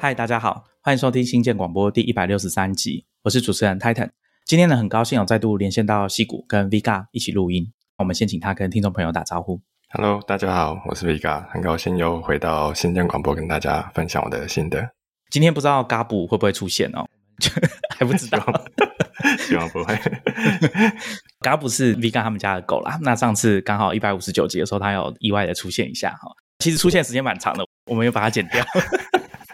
嗨，大家好，欢迎收听新建广播第一百六十三集，我是主持人 Titan。今天呢，很高兴有再度连线到戏谷跟 Vga 一起录音。我们先请他跟听众朋友打招呼。Hello，大家好，我是 Vga，很高兴又回到新建广播跟大家分享我的心得。今天不知道嘎布会不会出现哦，还不知道。希望 不会。嘎布是 Vga 他们家的狗啦。那上次刚好一百五十九集的时候，它有意外的出现一下哈。其实出现时间蛮长的，我们又把它剪掉。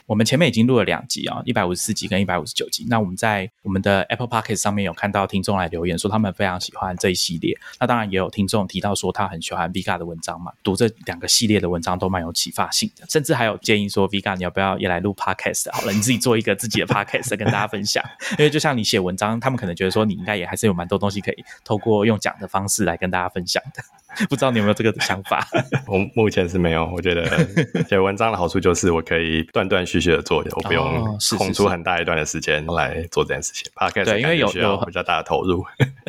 我们前面已经录了两集啊，一百五十四集跟一百五十九集。那我们在我们的 Apple Podcast 上面有看到听众来留言说他们非常喜欢这一系列。那当然也有听众提到说他很喜欢 VIGA 的文章嘛，读这两个系列的文章都蛮有启发性的，甚至还有建议说 VIGA，你要不要也来录 Podcast 好了，你自己做一个自己的 Podcast 跟大家分享。因为就像你写文章，他们可能觉得说你应该也还是有蛮多东西可以透过用讲的方式来跟大家分享的。不知道你有没有这个想法？我目前是没有。我觉得写文章的好处就是我可以断断续续的做，我不用空出很大一段的时间来做这件事情。Podcast 对因为有有比较大的投入。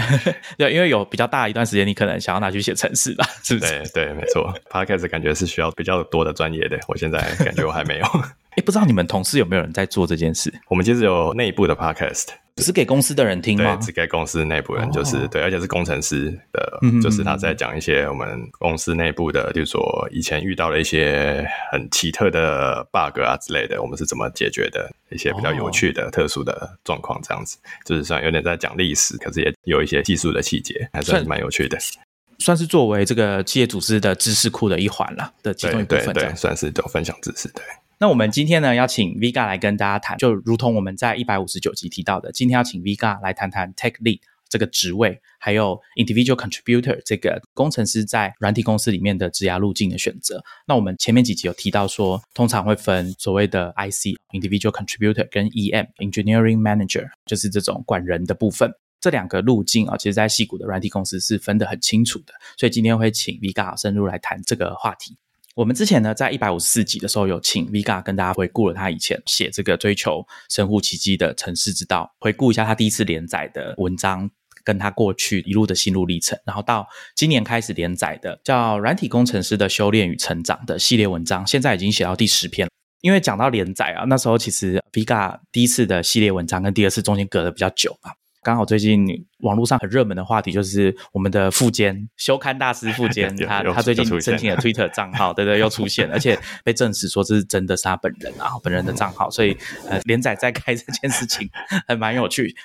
对，因为有比较大一段时间，你可能想要拿去写程式吧，是不是？对对，没错。Podcast 感觉是需要比较多的专业的，我现在感觉我还没有。哎，不知道你们同事有没有人在做这件事？我们其实有内部的 Podcast，只是给公司的人听吗对，？只给公司内部人，就是、哦对，而且是工程师的就是他在讲一些我们公司内部的，就是说以前遇到了一些很奇特的 bug 啊之类的，我们是怎么解决的，一些比较有趣的、特殊的状况，这样子，就是算有点在讲历史，可是也有一些技术的细节，还算是蛮有趣的。算是作为这个企业组织的知识库的一环了的其中一部分。对，算是有分享知识，对。那我们今天呢，要请 Vga 来跟大家谈，就如同我们在一百五十九集提到的，今天要请 Vga 来谈谈 Tech Lead 这个职位，还有 Individual Contributor 这个工程师在软体公司里面的职涯路径的选择。那我们前面几集有提到说，通常会分所谓的 IC Individual Contributor 跟 EM Engineering Manager，就是这种管人的部分。这两个路径啊，其实在戏谷的软体公司是分得很清楚的，所以今天会请 Vga 深入来谈这个话题。我们之前呢，在一百五十四集的时候，有请 Vga 跟大家回顾了他以前写这个追求神乎其技的城市之道，回顾一下他第一次连载的文章，跟他过去一路的心路历程，然后到今年开始连载的叫《软体工程师的修炼与成长》的系列文章，现在已经写到第十篇。因为讲到连载啊，那时候其实 Vga 第一次的系列文章跟第二次中间隔得比较久嘛。刚好最近网络上很热门的话题就是我们的副监修刊大师富坚，有有他他最近申请了 Twitter 账号，对对，又出现了，而且被证实说这是真的是他本人啊，本人的账号，所以呃连载再开这件事情还蛮有趣。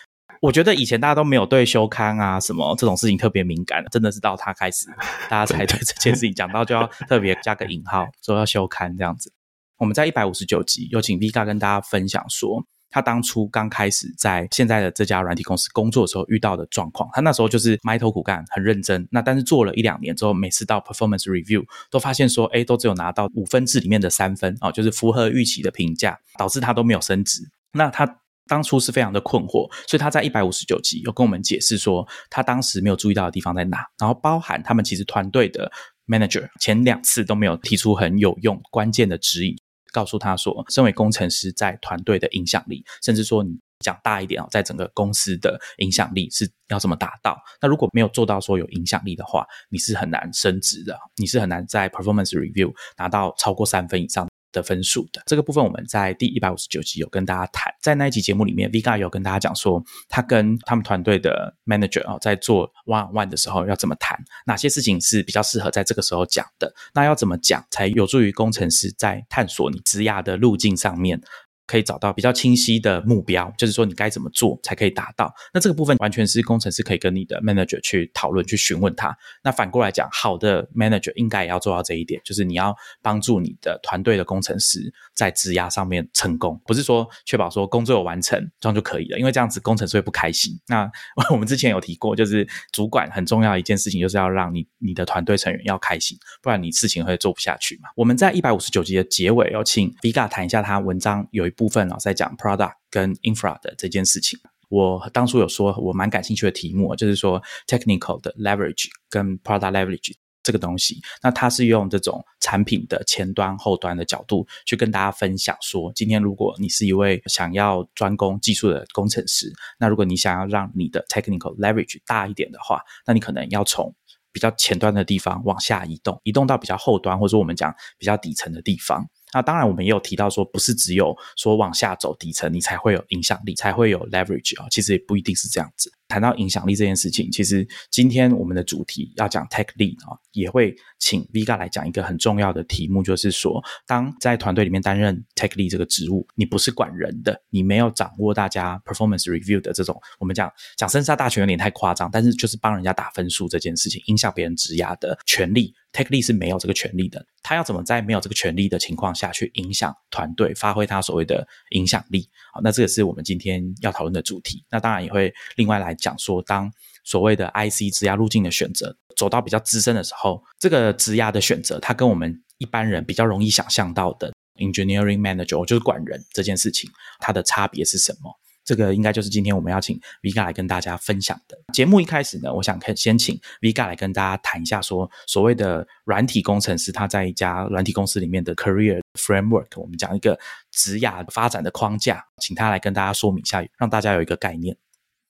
我觉得以前大家都没有对修刊啊什么这种事情特别敏感，真的是到他开始，大家才对这件事情讲到就要特别加个引号，说要修刊这样子。我们在一百五十九集有请 Vika 跟大家分享说，他当初刚开始在现在的这家软体公司工作的时候遇到的状况。他那时候就是埋头苦干，很认真。那但是做了一两年之后，每次到 performance review 都发现说，哎，都只有拿到五分制里面的三分啊、哦，就是符合预期的评价，导致他都没有升职。那他当初是非常的困惑，所以他在一百五十九集有跟我们解释说，他当时没有注意到的地方在哪，然后包含他们其实团队的 manager 前两次都没有提出很有用关键的指引。告诉他说，身为工程师在团队的影响力，甚至说你讲大一点哦，在整个公司的影响力是要怎么达到？那如果没有做到说有影响力的话，你是很难升职的，你是很难在 performance review 拿到超过三分以上的分数的。这个部分我们在第一百五十九集有跟大家谈，在那一集节目里面，Vga 有跟大家讲说，他跟他们团队的 manager 啊、哦，在做 one on one 的时候要怎么谈，哪些事情是比较适合在这个时候讲的，那要怎么讲才有助于工程师在探索你职涯的路径上面。可以找到比较清晰的目标，就是说你该怎么做才可以达到。那这个部分完全是工程师可以跟你的 manager 去讨论、去询问他。那反过来讲，好的 manager 应该也要做到这一点，就是你要帮助你的团队的工程师在职涯上面成功，不是说确保说工作有完成这样就可以了，因为这样子工程师会不开心。那 我们之前有提过，就是主管很重要一件事情，就是要让你你的团队成员要开心，不然你事情会做不下去嘛。我们在一百五十九集的结尾，有请 Vga 谈一下他文章有一部分啊、在讲 product 跟 infra 的这件事情。我当初有说我蛮感兴趣的题目，就是说 technical 的 leverage 跟 product leverage 这个东西。那它是用这种产品的前端、后端的角度去跟大家分享说，今天如果你是一位想要专攻技术的工程师，那如果你想要让你的 technical leverage 大一点的话，那你可能要从比较前端的地方往下移动，移动到比较后端，或者说我们讲比较底层的地方。那当然，我们也有提到说，不是只有说往下走底层，你才会有影响力，才会有 leverage 啊。其实也不一定是这样子。谈到影响力这件事情，其实今天我们的主题要讲 tech lead 啊，也会请 Vega 来讲一个很重要的题目，就是说，当在团队里面担任 tech lead 这个职务，你不是管人的，你没有掌握大家 performance review 的这种，我们讲讲生杀大权有点太夸张，但是就是帮人家打分数这件事情，影响别人职涯的权利。Tech lead 是没有这个权利的，他要怎么在没有这个权利的情况下去影响团队，发挥他所谓的影响力？好，那这个是我们今天要讨论的主题。那当然也会另外来讲说，当所谓的 IC 职压路径的选择走到比较资深的时候，这个职涯的选择，它跟我们一般人比较容易想象到的 engineering manager 就是管人这件事情，它的差别是什么？这个应该就是今天我们要请 Vega 来跟大家分享的节目。一开始呢，我想看先请 Vega 来跟大家谈一下，说所谓的软体工程师他在一家软体公司里面的 career framework，我们讲一个职涯发展的框架，请他来跟大家说明一下，让大家有一个概念。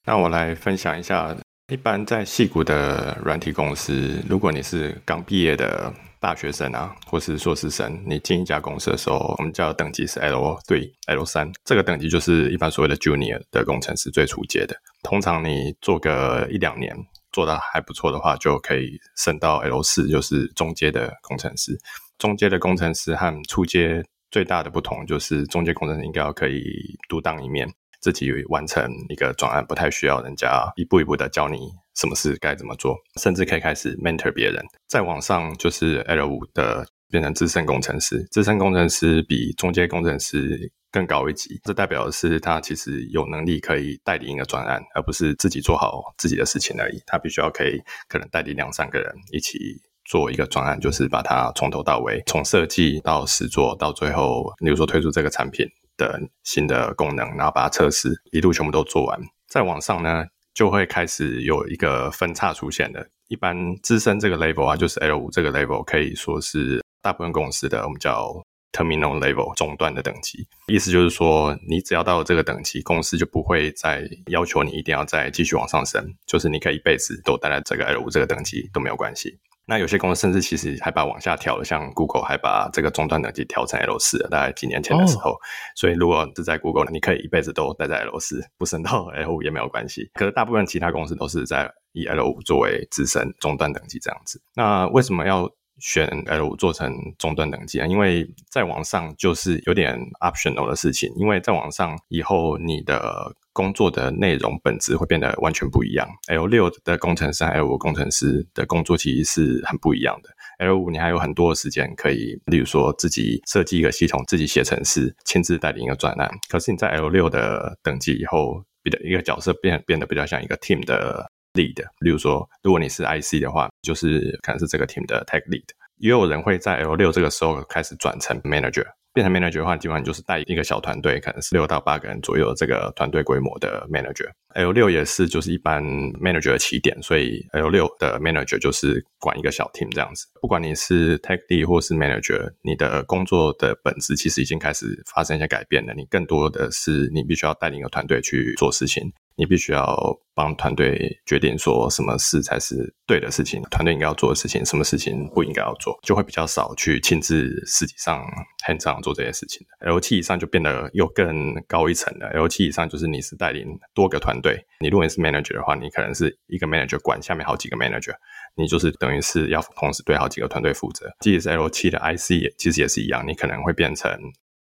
那我来分享一下，一般在戏谷的软体公司，如果你是刚毕业的。大学生啊，或是硕士生，你进一家公司的时候，我们叫等级是 L 对 L 三，这个等级就是一般所谓的 Junior 的工程师最初阶的。通常你做个一两年，做的还不错的话，就可以升到 L 四，就是中阶的工程师。中阶的工程师和初阶最大的不同，就是中阶工程师应该要可以独当一面，自己完成一个专案，不太需要人家一步一步的教你。什么事该怎么做，甚至可以开始 mentor 别人。再往上就是 L 五的，变成资深工程师。资深工程师比中介工程师更高一级，这代表的是他其实有能力可以带领一个专案，而不是自己做好自己的事情而已。他必须要可以可能带领两三个人一起做一个专案，就是把它从头到尾，从设计到实做，到最后，比如说推出这个产品的新的功能，然后把它测试，一路全部都做完。再往上呢？就会开始有一个分叉出现的。一般资深这个 level 啊，就是 L 五这个 level，可以说是大部分公司的我们叫 terminal level 中段的等级。意思就是说，你只要到了这个等级，公司就不会再要求你一定要再继续往上升，就是你可以一辈子都待在这个 L 五这个等级都没有关系。那有些公司甚至其实还把往下调了，像 Google 还把这个终端等级调成 L 四，大概几年前的时候。所以如果是在 Google，你可以一辈子都待在 L 四，不升到 L 五也没有关系。可是大部分其他公司都是在以 L 五作为自身终端等级这样子。那为什么要？选 L 五做成终端等级啊，因为再往上就是有点 optional 的事情，因为再往上以后你的工作的内容本质会变得完全不一样。L 六的工程师、L 五工程师的工作其实是很不一样的。L 五你还有很多的时间可以，例如说自己设计一个系统、自己写程式、亲自带领一个专案。可是你在 L 六的等级以后，比的一个角色变变得比较像一个 team 的。lead，例如说，如果你是 IC 的话，就是可能是这个 team 的 tech lead。也有人会在 L 六这个时候开始转成 manager。变成 manager 的话，基本上就是带一个小团队，可能是六到八个人左右这个团队规模的 manager。L 六也是就是一般 manager 的起点，所以 L 六的 manager 就是管一个小 team 这样子。不管你是 tech D 或是 manager，你的工作的本质其实已经开始发生一些改变了。你更多的是你必须要带领一个团队去做事情。你必须要帮团队决定说什么事才是对的事情，团队应该要做的事情，什么事情不应该要做，就会比较少去亲自实际上很常做这些事情 L 七以上就变得又更高一层了。L 七以上就是你是带领多个团队，你如果你是 manager 的话，你可能是一个 manager 管下面好几个 manager，你就是等于是要同时对好几个团队负责。即使 L 七的 IC 其实也是一样，你可能会变成。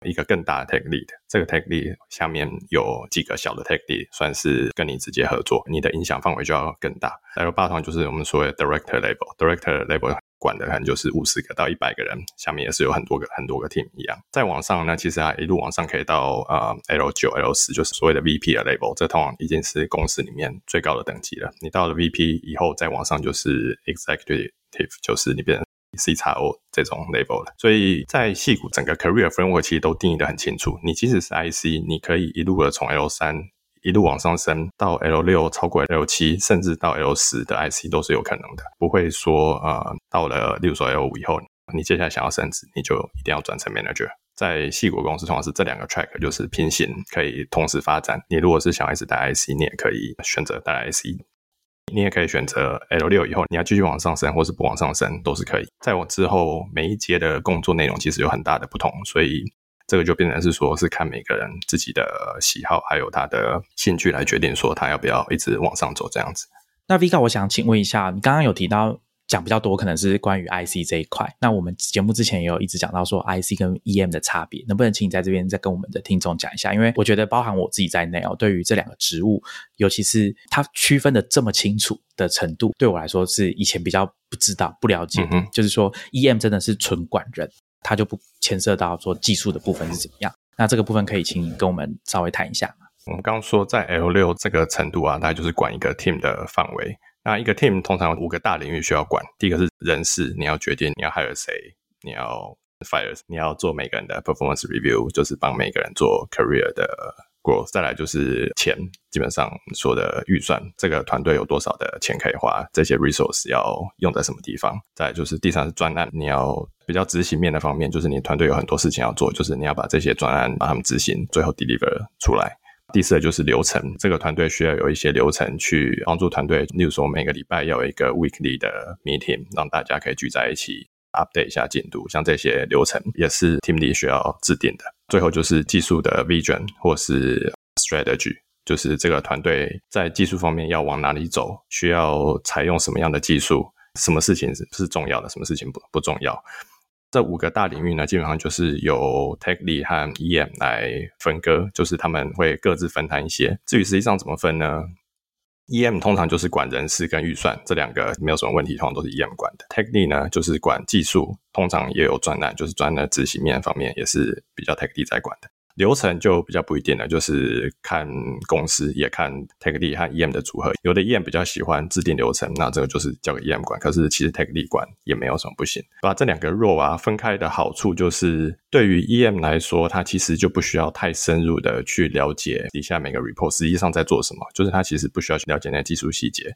一个更大的 tech lead，这个 tech lead 下面有几个小的 tech lead，算是跟你直接合作，你的影响范围就要更大。L 八团就是我们所谓的 director level，director level 管的可能就是五十个到一百个人，下面也是有很多个很多个 team 一样。再往上呢，其实啊一路往上可以到呃 L 九、L 十，就是所谓的 VP 的 level，这通常已经是公司里面最高的等级了。你到了 VP 以后，再往上就是 executive，就是你变成。C 叉 O 这种 level 了，所以在戏骨整个 career framework 其实都定义的很清楚。你即使是 IC，你可以一路的从 L 三一路往上升到 L 六，超过 L 七，甚至到 L 十的 IC 都是有可能的。不会说呃到了，例如说 L 五以后，你接下来想要升职，你就一定要转成 manager。在戏骨公司，通常是这两个 track 就是平行，可以同时发展。你如果是想一直带 IC，你也可以选择带 IC。你也可以选择 L 六以后，你要继续往上升，或是不往上升都是可以。在我之后每一阶的工作内容其实有很大的不同，所以这个就变成是说，是看每个人自己的喜好还有他的兴趣来决定说他要不要一直往上走这样子。那 Vika，我想请问一下，你刚刚有提到。讲比较多可能是关于 IC 这一块。那我们节目之前也有一直讲到说 IC 跟 EM 的差别，能不能请你在这边再跟我们的听众讲一下？因为我觉得包含我自己在内哦，对于这两个职务，尤其是它区分的这么清楚的程度，对我来说是以前比较不知道、不了解。嗯，就是说 EM 真的是纯管人，它就不牵涉到说技术的部分是怎么样。那这个部分可以请你跟我们稍微谈一下我们刚刚说在 L 六这个程度啊，大概就是管一个 team 的范围。那一个 team 通常有五个大领域需要管。第一个是人事，你要决定你要 hire 谁，你要 fire，你要做每个人的 performance review，就是帮每个人做 career 的 growth。再来就是钱，基本上说的预算，这个团队有多少的钱可以花，这些 resource 要用在什么地方。再就是第三是专案，你要比较执行面的方面，就是你团队有很多事情要做，就是你要把这些专案把他们执行，最后 deliver 出来。第四个就是流程，这个团队需要有一些流程去帮助团队，例如说每个礼拜要有一个 weekly 的 meeting，让大家可以聚在一起 update 一下进度，像这些流程也是 team 里需要制定的。最后就是技术的 vision 或是 strategy，就是这个团队在技术方面要往哪里走，需要采用什么样的技术，什么事情是是重要的，什么事情不不重要。这五个大领域呢，基本上就是由 Tech Lead 和 EM 来分割，就是他们会各自分摊一些。至于实际上怎么分呢？EM 通常就是管人事跟预算这两个没有什么问题，通常都是 EM 管的。Tech Lead 呢，就是管技术，通常也有专栏，就是专的执行面方面也是比较 Tech Lead 在管的。流程就比较不一定了，就是看公司，也看 Techly 和 EM 的组合。有的 EM 比较喜欢制定流程，那这个就是交给 EM 管。可是其实 Techly 管也没有什么不行。把这两个 role 啊分开的好处就是，对于 EM 来说，它其实就不需要太深入的去了解底下每个 report 实际上在做什么，就是它其实不需要去了解那些技术细节。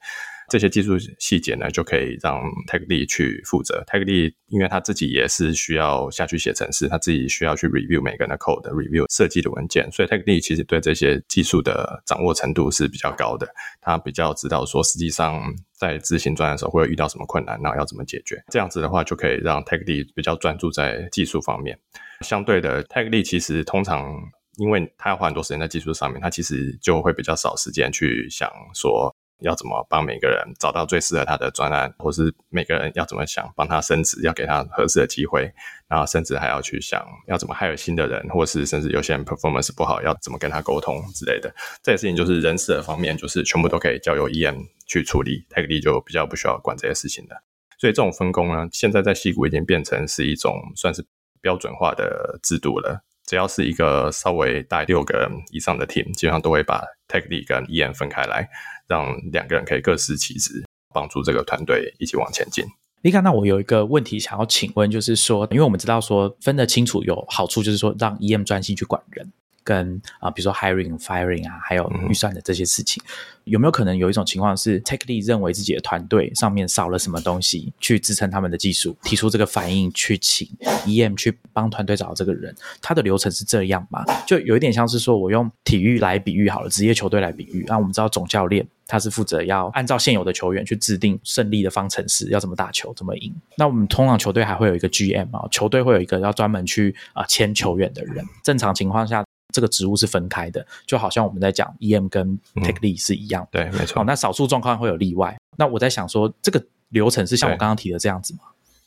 这些技术细节呢，就可以让 Tech Lead 去负责。Tech Lead 因为他自己也是需要下去写程式，他自己需要去 review 每个人的 code，review 设计的文件，所以 Tech Lead 其实对这些技术的掌握程度是比较高的。他比较知道说，实际上在执行专案的时候会遇到什么困难，然后要怎么解决。这样子的话，就可以让 Techly 比较专注在技术方面。相对的，Techly 其实通常因为他要花很多时间在技术上面，他其实就会比较少时间去想说。要怎么帮每个人找到最适合他的专案，或是每个人要怎么想帮他升职，要给他合适的机会，然后甚至还要去想要怎么害了新的人，或是甚至有些人 performance 不好，要怎么跟他沟通之类的。这些事情就是人事的方面，就是全部都可以交由 EM 去处理，Tech Lead 就比较不需要管这些事情了。所以这种分工呢，现在在西谷已经变成是一种算是标准化的制度了。只要是一个稍微大六个人以上的 team，基本上都会把 Tech Lead 跟 EM 分开来。让两个人可以各司其职，帮助这个团队一起往前进。你看，那我有一个问题想要请问，就是说，因为我们知道说分得清楚有好处，就是说让 EM 专心去管人。跟啊，比如说 hiring、firing 啊，还有预算的这些事情，有没有可能有一种情况是，Tech Lead 认为自己的团队上面少了什么东西，去支撑他们的技术，提出这个反应，去请 EM 去帮团队找到这个人？他的流程是这样吗？就有一点像是说，我用体育来比喻好了，职业球队来比喻。那我们知道总教练他是负责要按照现有的球员去制定胜利的方程式，要怎么打球，怎么赢。那我们通常球队还会有一个 GM 啊，球队会有一个要专门去啊签球员的人。正常情况下。这个职务是分开的，就好像我们在讲 EM 跟 Take Lead 是一样。对，没错。那少数状况会有例外。那我在想说，这个流程是像我刚刚提的这样子吗？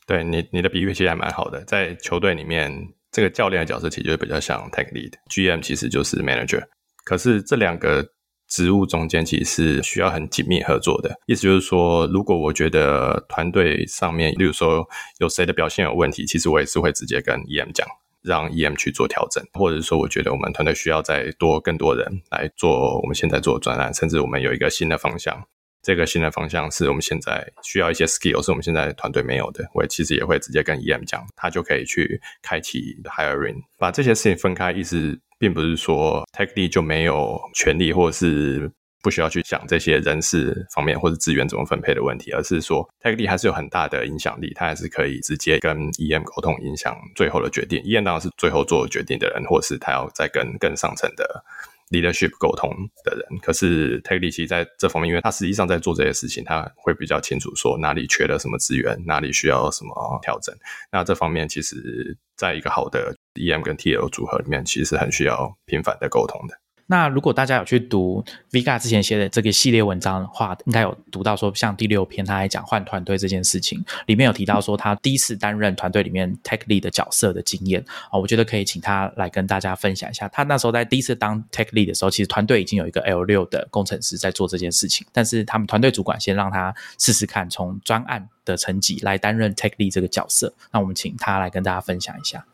对你，你的比喻其实还蛮好的。在球队里面，这个教练的角色其实比较像 Take Lead，GM 其实就是 Manager。可是这两个职务中间其实是需要很紧密合作的。意思就是说，如果我觉得团队上面，例如说有谁的表现有问题，其实我也是会直接跟 EM 讲。让 EM 去做调整，或者说，我觉得我们团队需要再多更多人来做我们现在做的专案，甚至我们有一个新的方向。这个新的方向是我们现在需要一些 skill，是我们现在团队没有的。我其实也会直接跟 EM 讲，他就可以去开启 hiring，把这些事情分开。意思并不是说 Tech Lead 就没有权利，或者是。不需要去想这些人事方面或者资源怎么分配的问题，而是说 Tech Lead 还是有很大的影响力，他还是可以直接跟 EM 沟通，影响最后的决定。EM 当然是最后做决定的人，或是他要再跟更上层的 leadership 沟通的人。可是 Tech Lead 其实在这方面，因为他实际上在做这些事情，他会比较清楚说哪里缺了什么资源，哪里需要什么调整。那这方面其实在一个好的 EM 跟 TL 组合里面，其实很需要频繁的沟通的。那如果大家有去读 Vega 之前写的这个系列文章的话，应该有读到说，像第六篇他还讲换团队这件事情，里面有提到说他第一次担任团队里面 Tech Lead 的角色的经验啊，我觉得可以请他来跟大家分享一下。他那时候在第一次当 Tech Lead 的时候，其实团队已经有一个 L 六的工程师在做这件事情，但是他们团队主管先让他试试看从专案的层级来担任 Tech Lead 这个角色。那我们请他来跟大家分享一下。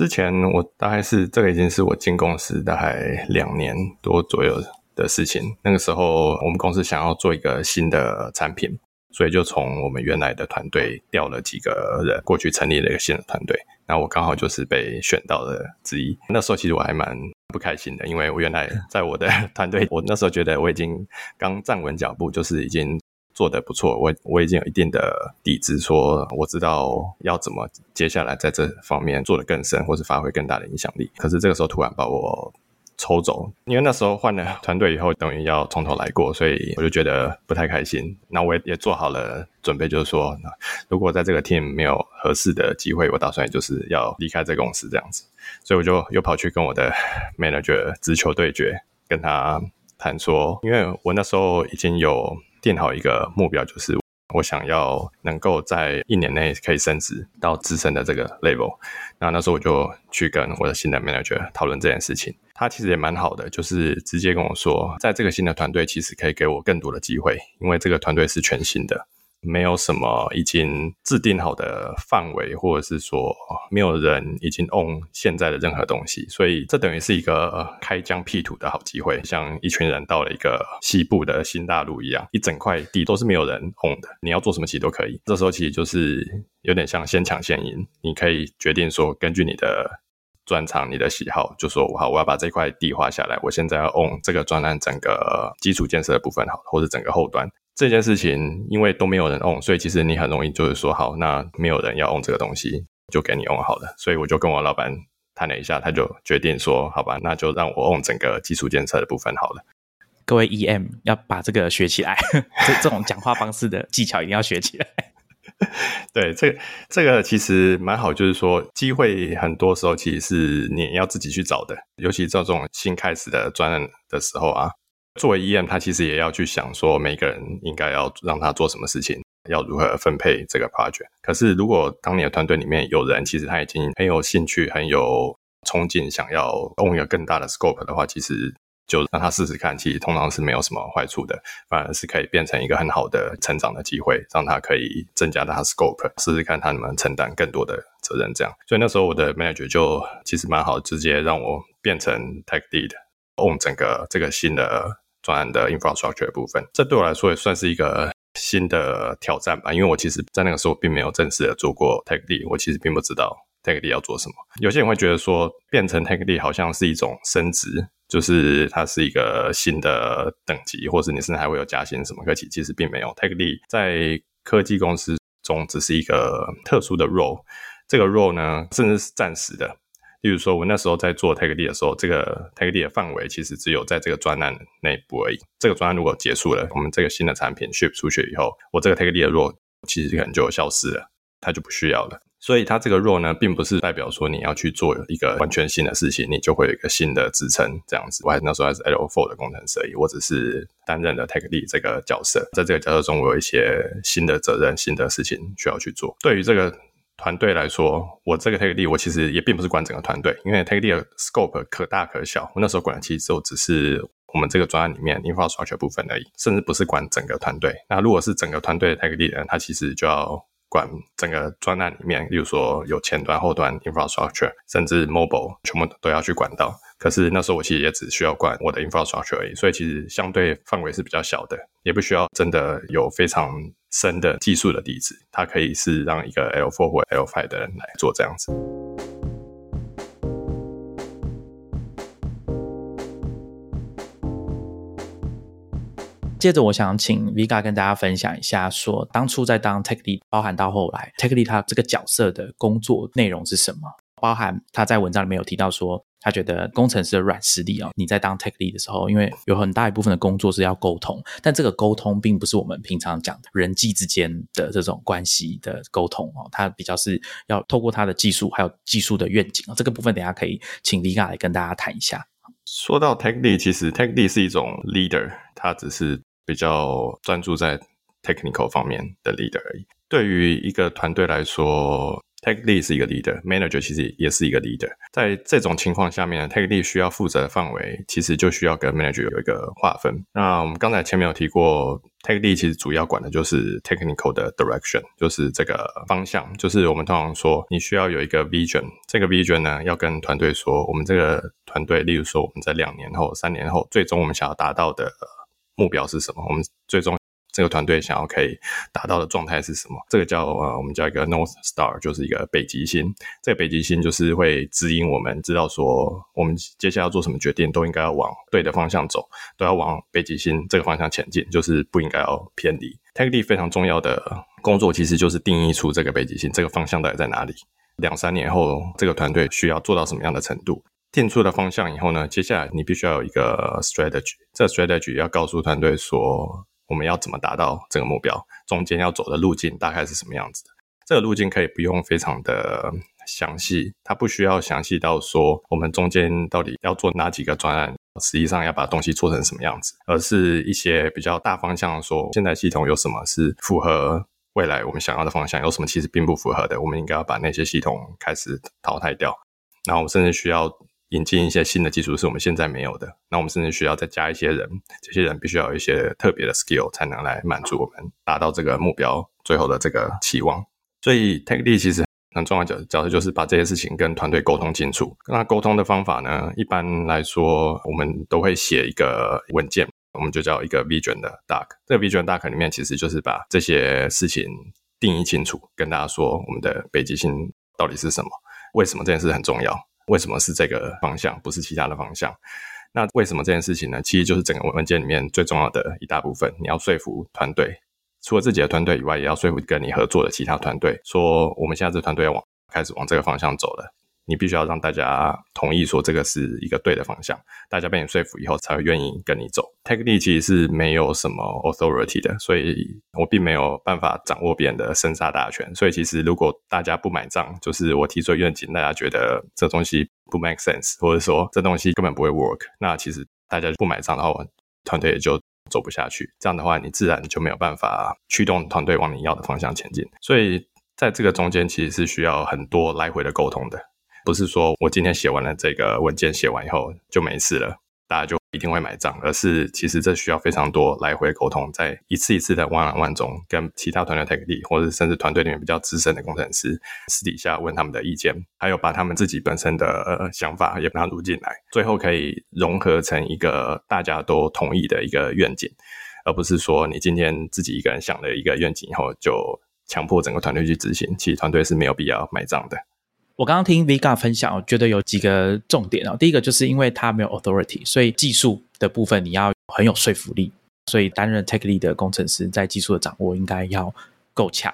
之前我大概是这个已经是我进公司大概两年多左右的事情。那个时候我们公司想要做一个新的产品，所以就从我们原来的团队调了几个人过去成立了一个新的团队。那我刚好就是被选到的之一。那时候其实我还蛮不开心的，因为我原来在我的 团队，我那时候觉得我已经刚站稳脚步，就是已经。做的不错，我我已经有一定的底子，说我知道要怎么接下来在这方面做的更深，或是发挥更大的影响力。可是这个时候突然把我抽走，因为那时候换了团队以后，等于要从头来过，所以我就觉得不太开心。那我也也做好了准备，就是说，如果在这个 team 没有合适的机会，我打算就是要离开这公司这样子。所以我就又跑去跟我的 manager 直球对决，跟他谈说，因为我那时候已经有。定好一个目标，就是我想要能够在一年内可以升职到资深的这个 level。那那时候我就去跟我的新的 manager 讨论这件事情，他其实也蛮好的，就是直接跟我说，在这个新的团队其实可以给我更多的机会，因为这个团队是全新的。没有什么已经制定好的范围，或者是说没有人已经 own 现在的任何东西，所以这等于是一个开疆辟土的好机会，像一群人到了一个西部的新大陆一样，一整块地都是没有人 own 的，你要做什么其实都可以。这时候其实就是有点像先抢先赢，你可以决定说，根据你的专长、你的喜好，就说好，我要把这块地划下来，我现在要 own 这个专栏整个基础建设的部分，好，或者整个后端。这件事情因为都没有人 own，所以其实你很容易就是说好，那没有人要 own 这个东西，就给你 own 好了。所以我就跟我老板谈了一下，他就决定说，好吧，那就让我 own 整个基础建设的部分好了。各位 EM 要把这个学起来，这这种讲话方式的技巧一定要学起来。对，这这个其实蛮好，就是说机会很多时候其实是你要自己去找的，尤其这种新开始的专案的时候啊。作为 EM，他其实也要去想说，每个人应该要让他做什么事情，要如何分配这个 project。可是，如果当你的团队里面有人，其实他已经很有兴趣、很有冲劲，想要 own 一个更大的 scope 的话，其实就让他试试看，其实通常是没有什么坏处的，反而是可以变成一个很好的成长的机会，让他可以增加他 scope，试试看他能不能承担更多的责任。这样，所以那时候我的 manager 就其实蛮好，直接让我变成 tech lead。Own 整个这个新的专案的 infrastructure 部分，这对我来说也算是一个新的挑战吧。因为我其实，在那个时候并没有正式的做过 tech lead，我其实并不知道 tech lead 要做什么。有些人会觉得说，变成 tech lead 好像是一种升职，就是它是一个新的等级，或者你甚至还会有加薪什么。可其其实并没有，tech lead 在科技公司中只是一个特殊的 role，这个 role 呢，甚至是暂时的。例如说，我那时候在做 Take D 的时候，这个 Take D 的范围其实只有在这个专案内部而已。这个专案如果结束了，我们这个新的产品 ship 出去以后，我这个 Take D 的 role 其实可能就消失了，它就不需要了。所以它这个 role 呢，并不是代表说你要去做一个完全新的事情，你就会有一个新的职称这样子。我还那时候还是 L four 的工程师而已，我只是担任了 Take D 这个角色，在这个角色中，我有一些新的责任、新的事情需要去做。对于这个。团队来说，我这个 take lead 我其实也并不是管整个团队，因为 take lead scope 可大可小。我那时候管的其实就只是我们这个专案里面 infrastructure 部分而已，甚至不是管整个团队。那如果是整个团队的 take lead，他其实就要管整个专案里面，例如说有前端、后端 infrastructure，甚至 mobile 全部都要去管到。可是那时候我其实也只需要管我的 infrastructure 而已，所以其实相对范围是比较小的，也不需要真的有非常。深的技术的底子，它可以是让一个 L4 或 L5 的人来做这样子。接着，我想请 Vega 跟大家分享一下，说当初在当 Tech Lead，包含到后来 Tech Lead 他这个角色的工作内容是什么？包含他在文章里面有提到说他觉得工程师的软实力哦，你在当 tech lead 的时候，因为有很大一部分的工作是要沟通，但这个沟通并不是我们平常讲的人际之间的这种关系的沟通哦，他比较是要透过他的技术还有技术的愿景哦，这个部分等下可以请 Vika 来跟大家谈一下。说到 tech lead，其实 tech lead 是一种 leader，他只是比较专注在 technical 方面的 leader 而已。对于一个团队来说，Tech lead 是一个 leader，manager 其实也是一个 leader。在这种情况下面呢，Tech lead 需要负责的范围，其实就需要跟 manager 有一个划分。那我们刚才前面有提过，Tech lead 其实主要管的就是 technical 的 direction，就是这个方向。就是我们通常说，你需要有一个 vision，这个 vision 呢，要跟团队说，我们这个团队，例如说我们在两年后、三年后，最终我们想要达到的目标是什么？我们最终。这个团队想要可以达到的状态是什么？这个叫呃，我们叫一个 North Star，就是一个北极星。这个北极星就是会指引我们，知道说我们接下来要做什么决定，都应该要往对的方向走，都要往北极星这个方向前进，就是不应该要偏离。Tech lead 非常重要的工作，其实就是定义出这个北极星这个方向到底在哪里。两三年后，这个团队需要做到什么样的程度？定出了方向以后呢，接下来你必须要有一个 strategy，这 strategy 要告诉团队说。我们要怎么达到这个目标？中间要走的路径大概是什么样子的？这个路径可以不用非常的详细，它不需要详细到说我们中间到底要做哪几个专案，实际上要把东西做成什么样子，而是一些比较大方向，说现在系统有什么是符合未来我们想要的方向，有什么其实并不符合的，我们应该要把那些系统开始淘汰掉，然后甚至需要。引进一些新的技术是我们现在没有的，那我们甚至需要再加一些人，这些人必须要有一些特别的 skill 才能来满足我们达到这个目标最后的这个期望。所以 Tech D 其实很重要角角色就是把这些事情跟团队沟通清楚。跟他沟通的方法呢，一般来说我们都会写一个文件，我们就叫一个 vision 的 doc。这个 vision doc 里面其实就是把这些事情定义清楚，跟大家说我们的北极星到底是什么，为什么这件事很重要。为什么是这个方向，不是其他的方向？那为什么这件事情呢？其实就是整个文件里面最重要的一大部分。你要说服团队，除了自己的团队以外，也要说服跟你合作的其他团队，说我们现在这团队要往开始往这个方向走了。你必须要让大家同意说这个是一个对的方向，大家被你说服以后才会愿意跟你走。Tech lead 其实是没有什么 authority 的，所以我并没有办法掌握别人的生杀大权。所以其实如果大家不买账，就是我提出愿景，大家觉得这东西不 make sense，或者说这东西根本不会 work，那其实大家不买账的话，团队也就走不下去。这样的话，你自然就没有办法驱动团队往你要的方向前进。所以在这个中间，其实是需要很多来回的沟通的。不是说我今天写完了这个文件，写完以后就没事了，大家就一定会买账，而是其实这需要非常多来回沟通，在一次一次的 one on one 中，跟其他团队 tech lead 或者甚至团队里面比较资深的工程师私底下问他们的意见，还有把他们自己本身的呃想法也纳入进来，最后可以融合成一个大家都同意的一个愿景，而不是说你今天自己一个人想了一个愿景以后就强迫整个团队去执行，其实团队是没有必要买账的。我刚刚听 Vega 分享，我觉得有几个重点哦。第一个就是因为他没有 authority，所以技术的部分你要很有说服力，所以担任 tech lead 的工程师在技术的掌握应该要够强。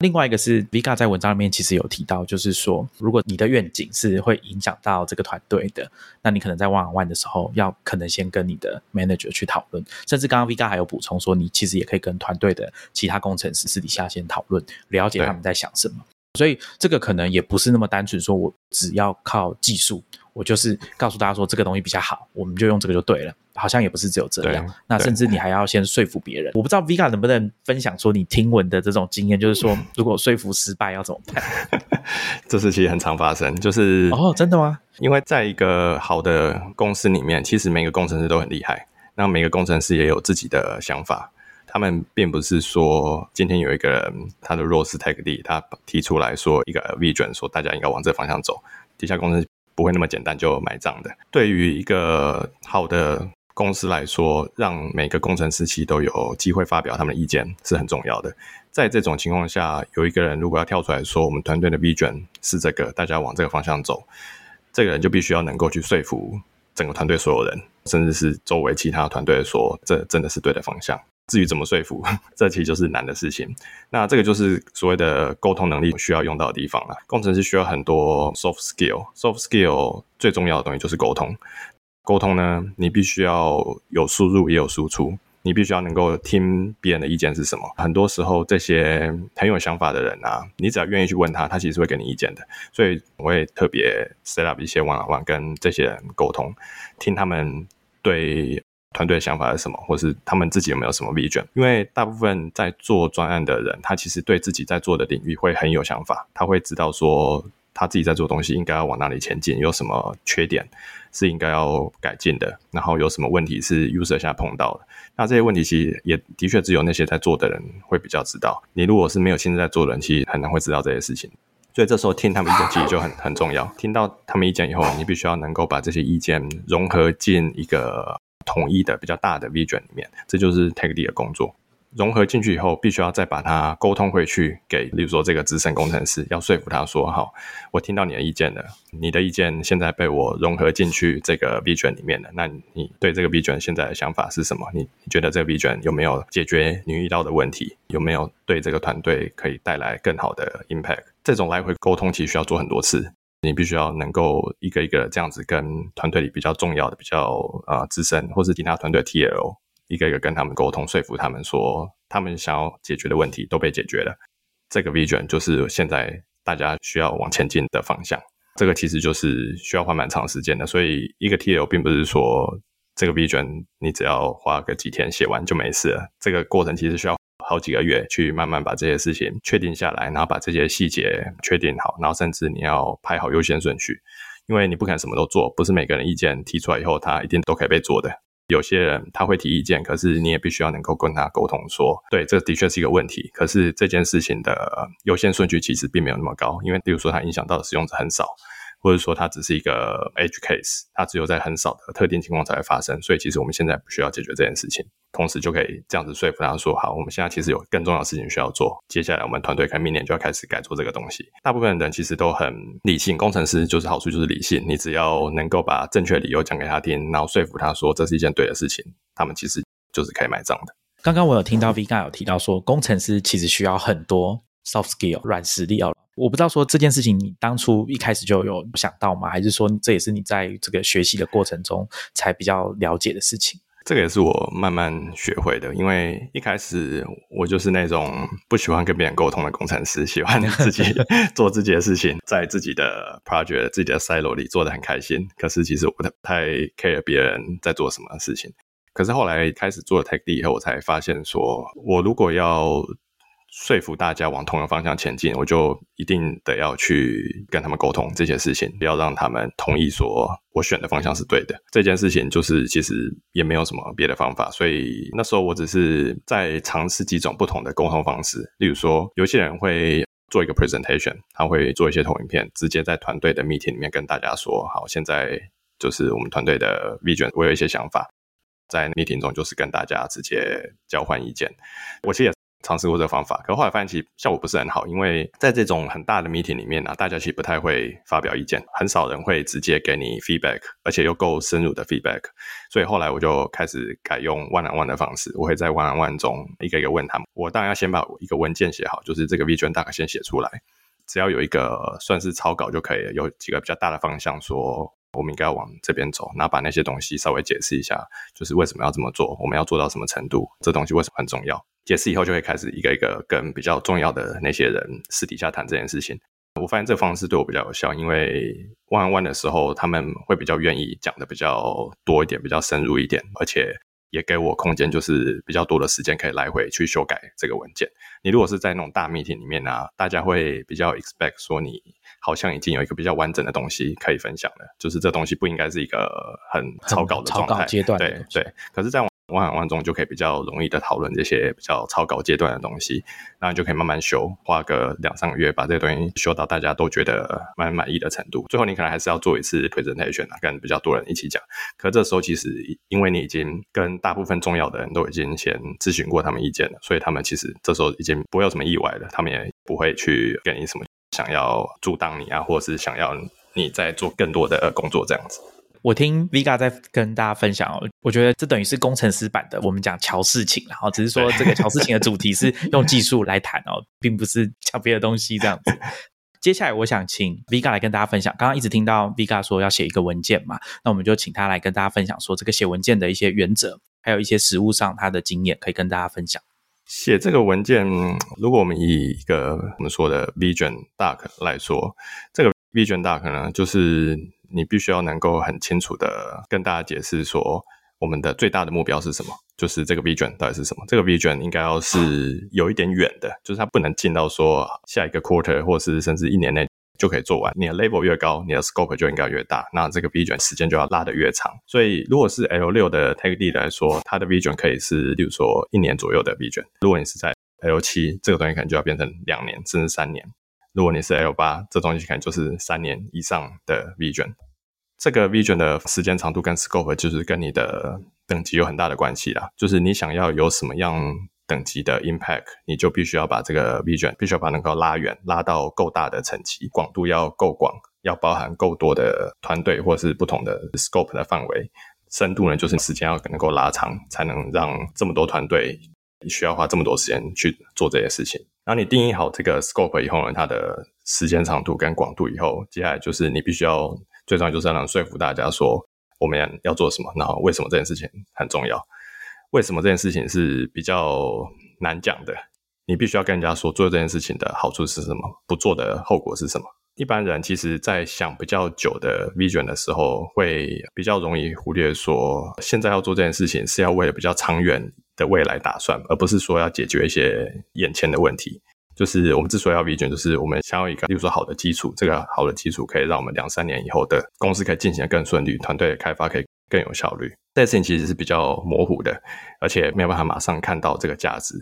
另外一个是 Vega 在文章里面其实有提到，就是说如果你的愿景是会影响到这个团队的，那你可能在 one on one 的时候要可能先跟你的 manager 去讨论，甚至刚刚 Vega 还有补充说，你其实也可以跟团队的其他工程师私底下先讨论，了解他们在想什么。所以这个可能也不是那么单纯，说我只要靠技术，我就是告诉大家说这个东西比较好，我们就用这个就对了。好像也不是只有这样，那甚至你还要先说服别人。我不知道 Vika 能不能分享说你听闻的这种经验，就是说 如果说服失败要怎么办？这事其实很常发生，就是哦，真的吗？因为在一个好的公司里面，其实每个工程师都很厉害，那每个工程师也有自己的想法。他们并不是说今天有一个人他的弱势 tech 力他提出来说一个 vision，说大家应该往这方向走，底下公司不会那么简单就买账的。对于一个好的公司来说，让每个工程师其实都有机会发表他们的意见是很重要的。在这种情况下，有一个人如果要跳出来说我们团队的 vision 是这个，大家往这个方向走，这个人就必须要能够去说服整个团队所有人，甚至是周围其他团队说这真的是对的方向。至于怎么说服，这其实就是难的事情。那这个就是所谓的沟通能力需要用到的地方了。工程师需要很多 soft skill，soft skill 最重要的东西就是沟通。沟通呢，你必须要有输入也有输出，你必须要能够听别人的意见是什么。很多时候，这些很有想法的人啊，你只要愿意去问他，他其实会给你意见的。所以我会特别 set up 一些 one on one 跟这些人沟通，听他们对。团队的想法是什么，或是他们自己有没有什么 vision？因为大部分在做专案的人，他其实对自己在做的领域会很有想法，他会知道说他自己在做东西应该要往哪里前进，有什么缺点是应该要改进的，然后有什么问题是 user 现在碰到的。那这些问题其实也的确只有那些在做的人会比较知道。你如果是没有现在在做的人，其实很难会知道这些事情。所以这时候听他们意见其实就很很重要。听到他们意见以后，你必须要能够把这些意见融合进一个。统一的比较大的 vision 里面，这就是 tech lead 的工作。融合进去以后，必须要再把它沟通回去给，例如说这个资深工程师，要说服他说：“好，我听到你的意见了，你的意见现在被我融合进去这个 vision 里面了。那你对这个 vision 现在的想法是什么？你你觉得这个 vision 有没有解决你遇到的问题？有没有对这个团队可以带来更好的 impact？这种来回沟通其实需要做很多次。”你必须要能够一个一个这样子跟团队里比较重要的、比较啊资深或是其他团队 T L 一个一个跟他们沟通，说服他们说他们想要解决的问题都被解决了。这个 vision 就是现在大家需要往前进的方向。这个其实就是需要花蛮长时间的，所以一个 T L 并不是说这个 vision 你只要花个几天写完就没事了。这个过程其实需要。好几个月去慢慢把这些事情确定下来，然后把这些细节确定好，然后甚至你要排好优先顺序，因为你不可能什么都做，不是每个人意见提出来以后，他一定都可以被做的。有些人他会提意见，可是你也必须要能够跟他沟通说，对，这的确是一个问题，可是这件事情的优先顺序其实并没有那么高，因为比如说它影响到的使用者很少。或者说它只是一个 edge case，它只有在很少的特定情况才会发生，所以其实我们现在不需要解决这件事情，同时就可以这样子说服他说，好，我们现在其实有更重要的事情需要做，接下来我们团队可能明年就要开始改做这个东西。大部分人其实都很理性，工程师就是好处就是理性，你只要能够把正确理由讲给他听，然后说服他说这是一件对的事情，他们其实就是可以买账的。刚刚我有听到 V 刚有提到说，工程师其实需要很多 soft skill 软实力哦。我不知道说这件事情你当初一开始就有想到吗？还是说这也是你在这个学习的过程中才比较了解的事情？这个也是我慢慢学会的。因为一开始我就是那种不喜欢跟别人沟通的工程师，喜欢自己 做自己的事情，在自己的 project、自己的 silo 里做的很开心。可是其实我不太 care 别人在做什么事情。可是后来开始做了 tech D 以后，我才发现说，我如果要说服大家往同一个方向前进，我就一定得要去跟他们沟通这些事情，不要让他们同意说我选的方向是对的。这件事情就是其实也没有什么别的方法，所以那时候我只是在尝试几种不同的沟通方式。例如说，有些人会做一个 presentation，他会做一些投影片，直接在团队的 meeting 里面跟大家说：“好，现在就是我们团队的 vision，我有一些想法，在 meeting 中就是跟大家直接交换意见。”我其实也。尝试过这个方法，可后来发现其实效果不是很好，因为在这种很大的 meeting 里面呢，大家其实不太会发表意见，很少人会直接给你 feedback，而且又够深入的 feedback。所以后来我就开始改用 one on one 的方式，我会在 one on one 中一个一个问他们。我当然要先把一个文件写好，就是这个 vision 大概先写出来，只要有一个算是草稿就可以了，有几个比较大的方向说。我们应该要往这边走，然后把那些东西稍微解释一下，就是为什么要这么做，我们要做到什么程度，这东西为什么很重要。解释以后，就会开始一个一个跟比较重要的那些人私底下谈这件事情。我发现这个方式对我比较有效，因为 one one 的时候，他们会比较愿意讲的比较多一点，比较深入一点，而且。也给我空间，就是比较多的时间可以来回去修改这个文件。你如果是在那种大 meeting 里面呢，大家会比较 expect 说你好像已经有一个比较完整的东西可以分享了，就是这东西不应该是一个很草稿的状态阶段。对对，可是，在万万万中就可以比较容易的讨论这些比较草稿阶段的东西，那你就可以慢慢修，花个两三个月把这些东西修到大家都觉得蛮满意的程度。最后你可能还是要做一次 presentation 啊，跟比较多人一起讲。可这时候其实因为你已经跟大部分重要的人都已经先咨询过他们意见了，所以他们其实这时候已经不会有什么意外了，他们也不会去给你什么想要阻挡你啊，或者是想要你在做更多的工作这样子。我听 Vega 在跟大家分享哦，我觉得这等于是工程师版的我们讲乔事情，然后只是说这个乔事情的主题是用技术来谈哦，并不是讲别的东西这样子。接下来我想请 Vega 来跟大家分享，刚刚一直听到 Vega 说要写一个文件嘛，那我们就请他来跟大家分享说这个写文件的一些原则，还有一些实务上他的经验可以跟大家分享。写这个文件，如果我们以一个我们说的 Vision Doc 来说，这个 Vision Doc 呢，就是你必须要能够很清楚的跟大家解释说，我们的最大的目标是什么，就是这个 Vision 到底是什么。这个 Vision 应该要是有一点远的，就是它不能近到说下一个 quarter 或是甚至一年内。就可以做完。你的 level 越高，你的 scope 就应该越大。那这个 vision 时间就要拉得越长。所以，如果是 L 六的 take d 来说，它的 vision 可以是，例如说一年左右的 vision。如果你是在 L 七，这个东西可能就要变成两年甚至三年。如果你是 L 八，这东西可能就是三年以上的 vision。这个 vision 的时间长度跟 scope 就是跟你的等级有很大的关系啦。就是你想要有什么样。等级的 impact，你就必须要把这个 vision 必须要把能够拉远，拉到够大的层级，广度要够广，要包含够多的团队或是不同的 scope 的范围。深度呢，就是时间要能够拉长，才能让这么多团队需要花这么多时间去做这些事情。然后你定义好这个 scope 以后呢，它的时间长度跟广度以后，接下来就是你必须要最重要就是要能说服大家说我们要做什么，然后为什么这件事情很重要。为什么这件事情是比较难讲的？你必须要跟人家说做这件事情的好处是什么，不做的后果是什么。一般人其实在想比较久的 vision 的时候，会比较容易忽略说，现在要做这件事情是要为了比较长远的未来打算，而不是说要解决一些眼前的问题。就是我们之所以要 vision，就是我们想要一个，例如说好的基础，这个好的基础可以让我们两三年以后的公司可以进行的更顺利，团队的开发可以。更有效率，这件事情其实是比较模糊的，而且没有办法马上看到这个价值。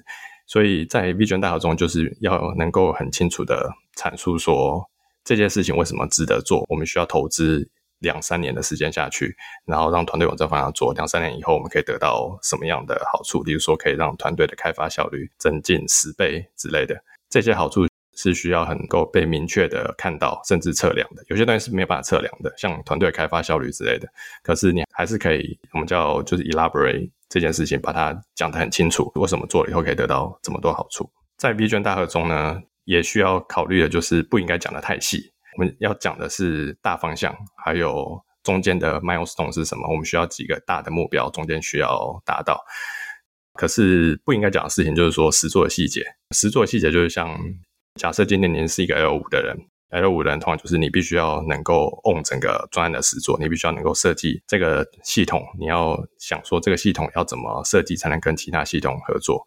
所以在 Vision 大考中，就是要能够很清楚的阐述说这件事情为什么值得做，我们需要投资两三年的时间下去，然后让团队往这方向做。两三年以后，我们可以得到什么样的好处？例如说，可以让团队的开发效率增进十倍之类的这些好处。是需要很够被明确的看到，甚至测量的。有些东西是没有办法测量的，像团队开发效率之类的。可是你还是可以，我们叫就是 elaborate 这件事情，把它讲得很清楚。为什么做了以后可以得到这么多好处？在 B 卷大合中呢，也需要考虑的就是不应该讲的太细。我们要讲的是大方向，还有中间的 milestone 是什么？我们需要几个大的目标，中间需要达到。可是不应该讲的事情，就是说实做的细节。实做的细节就是像。假设今天您是一个 L 五的人，L 五的人通常就是你必须要能够 own 整个专案的实作，你必须要能够设计这个系统，你要想说这个系统要怎么设计才能跟其他系统合作。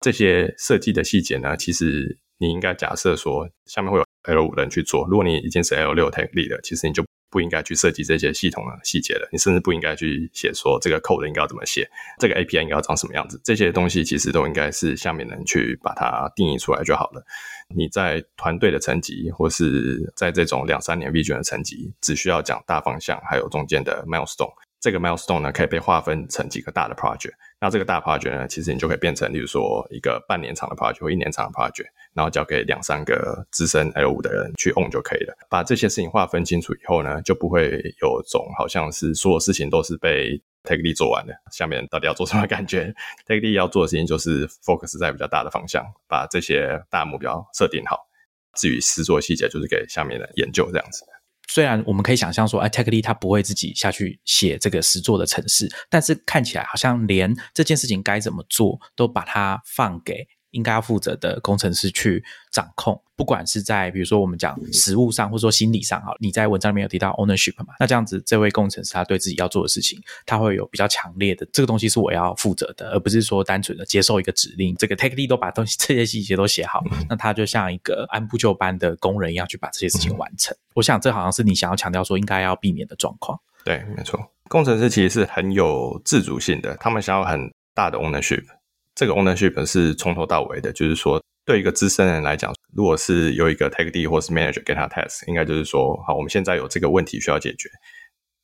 这些设计的细节呢，其实你应该假设说下面会有 L 五的人去做。如果你已经是 L 六 tech lead 的，其实你就。不应该去设计这些系统的细节的，你甚至不应该去写说这个 code 应该要怎么写，这个 API 应该要长什么样子，这些东西其实都应该是下面人去把它定义出来就好了。你在团队的层级，或是在这种两三年 vision 的层级，只需要讲大方向，还有中间的 milestone。这个 milestone 呢，可以被划分成几个大的 project。那这个大 project 呢，其实你就可以变成，例如说一个半年长的 project 或一年长的 project，然后交给两三个资深 L 五的人去 on 就可以了。把这些事情划分清楚以后呢，就不会有种好像是所有事情都是被 take lead 做完的。下面到底要做什么感觉？take lead 要做的事情就是 focus 在比较大的方向，把这些大目标设定好。至于实做细节，就是给下面的研究这样子。虽然我们可以想象说，哎，Tech Lead 他不会自己下去写这个实作的程式，但是看起来好像连这件事情该怎么做，都把它放给。应该要负责的工程师去掌控，不管是在比如说我们讲实物上，或者说心理上，哈，你在文章里面有提到 ownership 嘛？那这样子，这位工程师他对自己要做的事情，他会有比较强烈的这个东西是我要负责的，而不是说单纯的接受一个指令。这个 take lead 都把东西这些细节都写好，那他就像一个按部就班的工人一样去把这些事情完成。我想这好像是你想要强调说应该要避免的状况。对，没错，工程师其实是很有自主性的，他们想要很大的 ownership。这个 ownership 是从头到尾的，就是说，对一个资深人来讲，如果是有一个 take D 或是 manager 给他 task，应该就是说，好，我们现在有这个问题需要解决。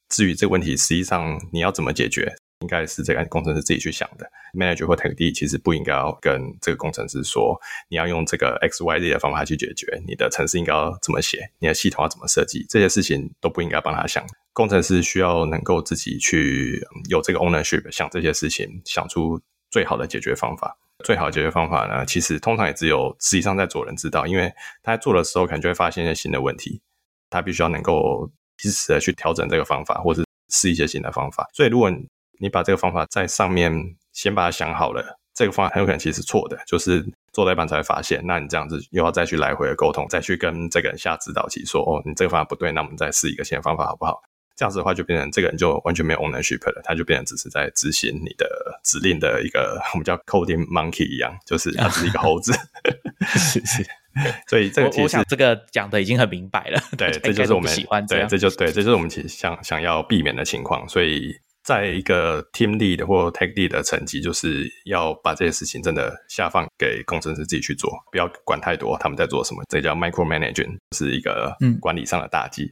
至于这个问题，实际上你要怎么解决，应该是这个工程师自己去想的。Manager 或 Tech D 其实不应该要跟这个工程师说，你要用这个 X Y Z 的方法去解决，你的程式应该要怎么写，你的系统要怎么设计，这些事情都不应该帮他想。工程师需要能够自己去有这个 ownership，想这些事情，想出最好的解决方法。最好的解决方法呢，其实通常也只有实际上在做人知道，因为他在做的时候可能就会发现一些新的问题，他必须要能够及时的去调整这个方法，或者试一些新的方法。所以如果你把这个方法在上面先把它想好了，这个方法很有可能其实是错的，就是做到一半才会发现。那你这样子又要再去来回的沟通，再去跟这个人下指导棋，说哦，你这个方法不对，那我们再试一个新的方法好不好？这样子的话，就变成这个人就完全没有 ownership 了，他就变成只是在执行你的指令的一个我们叫 coding monkey 一样，就是他只是一个猴子。是是，所以这个其实这个讲的已经很明白了。对，这就是我们喜欢对，这就对，这就是我们其实想想要避免的情况。所以在一个 team lead 或 tech lead 的层级，就是要把这些事情真的下放给工程师自己去做，不要管太多他们在做什么。这叫 micro managing，是一个管理上的大忌。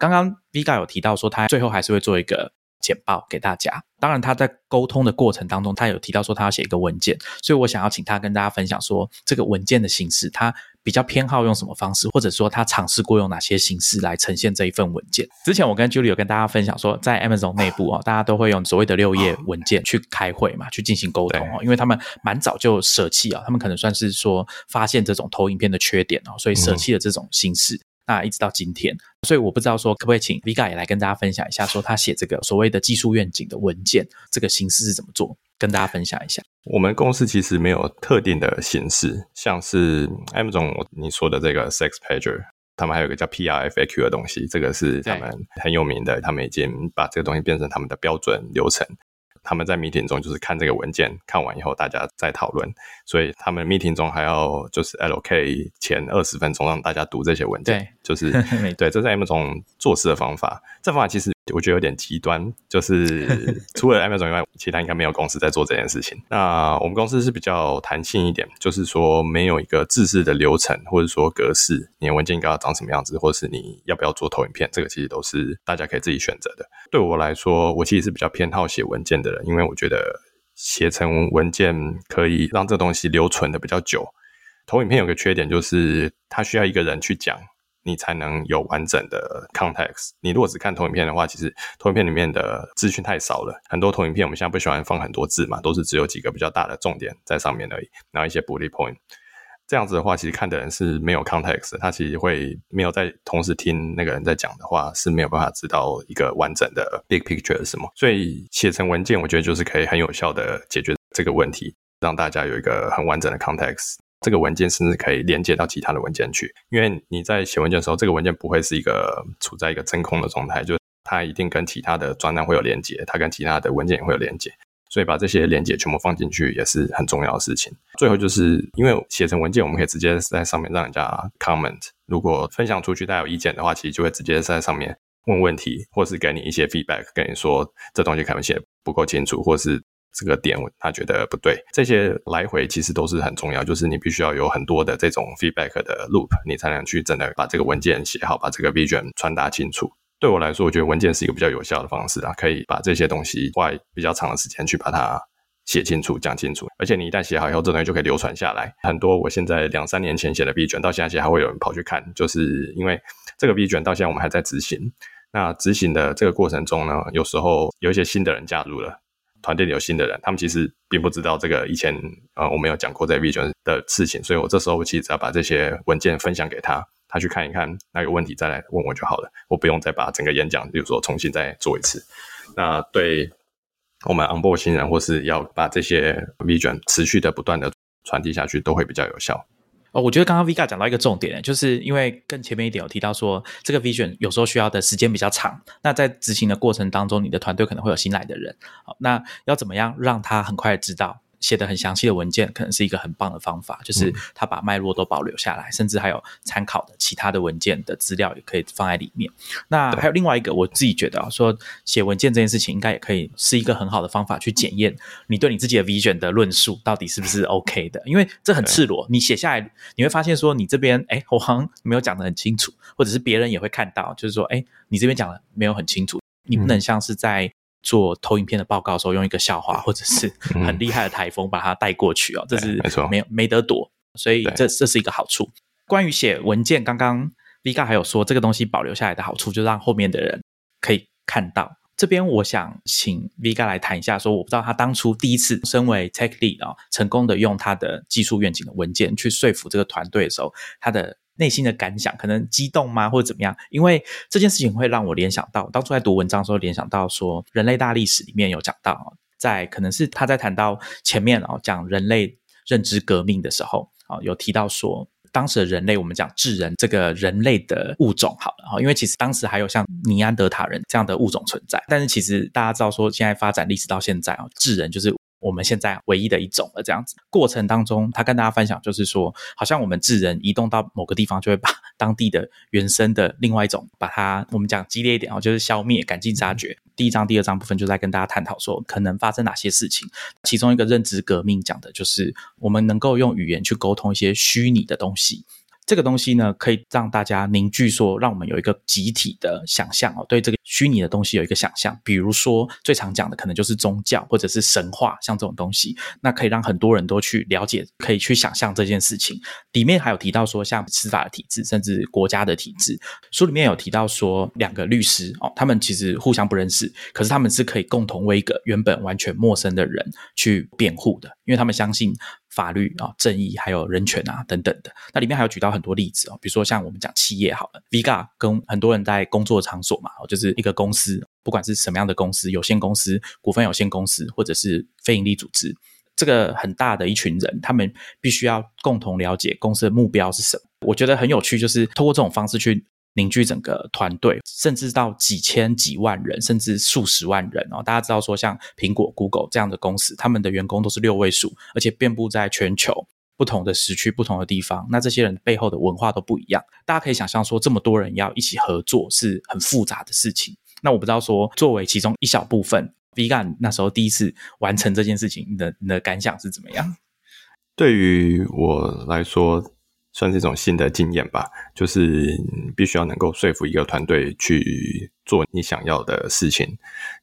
刚刚 Vega 有提到说，他最后还是会做一个简报给大家。当然，他在沟通的过程当中，他有提到说他要写一个文件，所以我想要请他跟大家分享说，这个文件的形式，他比较偏好用什么方式，或者说他尝试过用哪些形式来呈现这一份文件。之前我跟 Julie 有跟大家分享说，在 Amazon 内部啊，大家都会用所谓的六页文件去开会嘛，去进行沟通哦，因为他们蛮早就舍弃啊，他们可能算是说发现这种投影片的缺点哦，所以舍弃了这种形式。那一直到今天，所以我不知道说可不可以请 Vega 也来跟大家分享一下，说他写这个所谓的技术愿景的文件，这个形式是怎么做，跟大家分享一下。我们公司其实没有特定的形式，像是 Amazon 你说的这个 Sex Pager，他们还有个叫 PRFAQ 的东西，这个是他们很有名的，他们已经把这个东西变成他们的标准流程。他们在 meeting 中就是看这个文件，看完以后大家再讨论，所以他们 meeting 中还要就是 LK 前二十分钟让大家读这些文件，就是 对，这是 M 种做事的方法。这方法其实。我觉得有点极端，就是 除了 Amazon 以外，其他应该没有公司在做这件事情。那我们公司是比较弹性一点，就是说没有一个制式的流程，或者说格式，你的文件应该要长什么样子，或者是你要不要做投影片，这个其实都是大家可以自己选择的。对我来说，我其实是比较偏好写文件的人，因为我觉得写成文件可以让这东西留存的比较久。投影片有个缺点，就是它需要一个人去讲。你才能有完整的 context。你如果只看投影片的话，其实投影片里面的资讯太少了。很多投影片我们现在不喜欢放很多字嘛，都是只有几个比较大的重点在上面而已，然后一些 bullet point。这样子的话，其实看的人是没有 context，他其实会没有在同时听那个人在讲的话，是没有办法知道一个完整的 big picture 是什么。所以写成文件，我觉得就是可以很有效的解决这个问题，让大家有一个很完整的 context。这个文件甚至可以连接到其他的文件去，因为你在写文件的时候，这个文件不会是一个处在一个真空的状态，就它一定跟其他的专栏会有连接，它跟其他的文件也会有连接，所以把这些连接全部放进去也是很重要的事情。最后就是因为写成文件，我们可以直接在上面让人家 comment，如果分享出去大家有意见的话，其实就会直接在上面问问题，或是给你一些 feedback，跟你说这东西可能写不够清楚，或是。这个点他觉得不对，这些来回其实都是很重要，就是你必须要有很多的这种 feedback 的 loop，你才能去真的把这个文件写好，把这个 vision 传达清楚。对我来说，我觉得文件是一个比较有效的方式啊，可以把这些东西花比较长的时间去把它写清楚、讲清楚。而且你一旦写好以后，这东西就可以流传下来。很多我现在两三年前写的 V 卷，到现在其实还会有人跑去看，就是因为这个 V 卷到现在我们还在执行。那执行的这个过程中呢，有时候有一些新的人加入了。团队里有新的人，他们其实并不知道这个以前呃我们有讲过在 Vision 的事情，所以我这时候其实只要把这些文件分享给他，他去看一看，那有问题再来问我就好了，我不用再把整个演讲，比如说重新再做一次。那对我们 onboard 新人或是要把这些 Vision 持续的不断的传递下去，都会比较有效。哦，我觉得刚刚 Vika 讲到一个重点，就是因为更前面一点有提到说，这个 Vision 有时候需要的时间比较长。那在执行的过程当中，你的团队可能会有新来的人，好，那要怎么样让他很快知道？写的很详细的文件，可能是一个很棒的方法，就是他把脉络都保留下来，甚至还有参考的其他的文件的资料也可以放在里面。那还有另外一个，我自己觉得啊，说写文件这件事情，应该也可以是一个很好的方法去检验你对你自己的 vision 的论述到底是不是 OK 的，因为这很赤裸，你写下来你会发现说你这边哎，我好像没有讲的很清楚，或者是别人也会看到，就是说哎，你这边讲的没有很清楚，你不能像是在。做投影片的报告的时候，用一个笑话或者是很厉害的台风把它带过去哦，这是没错，没有没得躲，所以这这是一个好处。关于写文件，刚刚 Vika 还有说，这个东西保留下来的好处，就让后面的人可以看到。这边我想请 Vika 来谈一下，说我不知道他当初第一次身为 Tech Lead 啊，成功的用他的技术愿景的文件去说服这个团队的时候，他的内心的感想，可能激动吗，或者怎么样？因为这件事情会让我联想到，当初在读文章的时候，联想到说，人类大历史里面有讲到，在可能是他在谈到前面哦，讲人类认知革命的时候啊，有提到说。当时的人类，我们讲智人这个人类的物种好了哈，因为其实当时还有像尼安德塔人这样的物种存在，但是其实大家知道说，现在发展历史到现在啊，智人就是。我们现在唯一的一种了，这样子过程当中，他跟大家分享就是说，好像我们智人移动到某个地方，就会把当地的原生的另外一种，把它我们讲激烈一点哦，就是消灭、赶尽杀绝。第一章、第二章部分就在跟大家探讨说，可能发生哪些事情。其中一个认知革命讲的就是，我们能够用语言去沟通一些虚拟的东西。这个东西呢，可以让大家凝聚，说让我们有一个集体的想象哦，对这个虚拟的东西有一个想象。比如说，最常讲的可能就是宗教或者是神话，像这种东西，那可以让很多人都去了解，可以去想象这件事情。里面还有提到说，像司法的体制，甚至国家的体制。书里面有提到说，两个律师哦，他们其实互相不认识，可是他们是可以共同为一个原本完全陌生的人去辩护的，因为他们相信。法律啊，正义还有人权啊，等等的。那里面还有举到很多例子哦，比如说像我们讲企业好了，Vga 跟很多人在工作场所嘛，就是一个公司，不管是什么样的公司，有限公司、股份有限公司，或者是非营利组织，这个很大的一群人，他们必须要共同了解公司的目标是什么。我觉得很有趣，就是通过这种方式去。凝聚整个团队，甚至到几千几万人，甚至数十万人哦。大家知道说，像苹果、Google 这样的公司，他们的员工都是六位数，而且遍布在全球不同的时区、不同的地方。那这些人背后的文化都不一样。大家可以想象说，这么多人要一起合作是很复杂的事情。那我不知道说，作为其中一小部分，Vgan 那时候第一次完成这件事情，你的你的感想是怎么样？对于我来说。算是一种新的经验吧，就是必须要能够说服一个团队去做你想要的事情。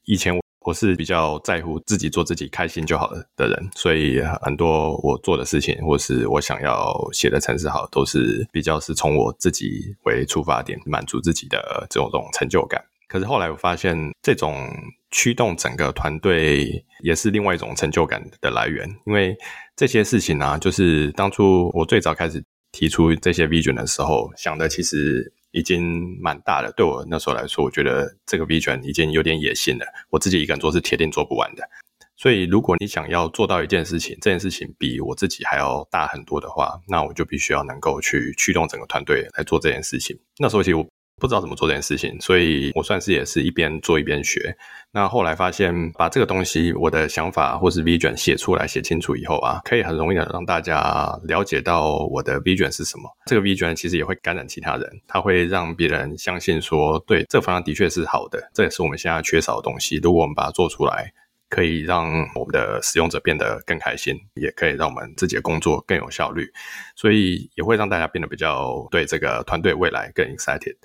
以前我我是比较在乎自己做自己开心就好了的人，所以很多我做的事情或是我想要写的城市好，都是比较是从我自己为出发点，满足自己的这种种成就感。可是后来我发现，这种驱动整个团队也是另外一种成就感的来源，因为这些事情呢，就是当初我最早开始。提出这些 vision 的时候，想的其实已经蛮大了。对我那时候来说，我觉得这个 vision 已经有点野心了。我自己一个人做是铁定做不完的。所以，如果你想要做到一件事情，这件事情比我自己还要大很多的话，那我就必须要能够去驱动整个团队来做这件事情。那时候其实我。不知道怎么做这件事情，所以我算是也是一边做一边学。那后来发现，把这个东西我的想法或是 V 卷写出来、写清楚以后啊，可以很容易的让大家了解到我的 V 卷是什么。这个 V 卷其实也会感染其他人，它会让别人相信说，对这方向的确是好的，这也是我们现在缺少的东西。如果我们把它做出来。可以让我们的使用者变得更开心，也可以让我们自己的工作更有效率，所以也会让大家变得比较对这个团队未来更 excited。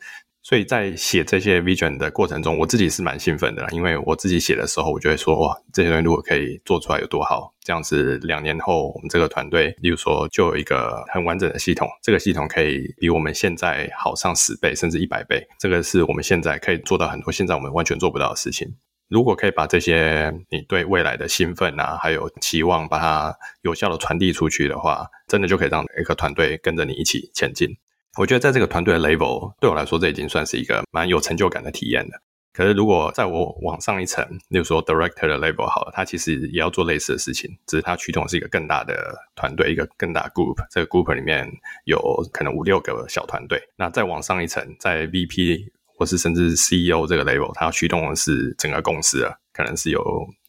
所以在写这些 vision 的过程中，我自己是蛮兴奋的，因为我自己写的时候，我就会说哇，这些东西如果可以做出来有多好，这样子两年后我们这个团队，例如说就有一个很完整的系统，这个系统可以比我们现在好上十倍甚至一百倍，这个是我们现在可以做到很多现在我们完全做不到的事情。如果可以把这些你对未来的兴奋啊，还有期望，把它有效的传递出去的话，真的就可以让一个团队跟着你一起前进。我觉得在这个团队的 level，对我来说，这已经算是一个蛮有成就感的体验了。可是如果在我往上一层，例如说 director 的 level 好了，他其实也要做类似的事情，只是他驱动是一个更大的团队，一个更大 group。这个 group 里面有可能五六个小团队。那再往上一层，在 VP。或是甚至 CEO 这个 level，它要驱动的是整个公司啊，可能是有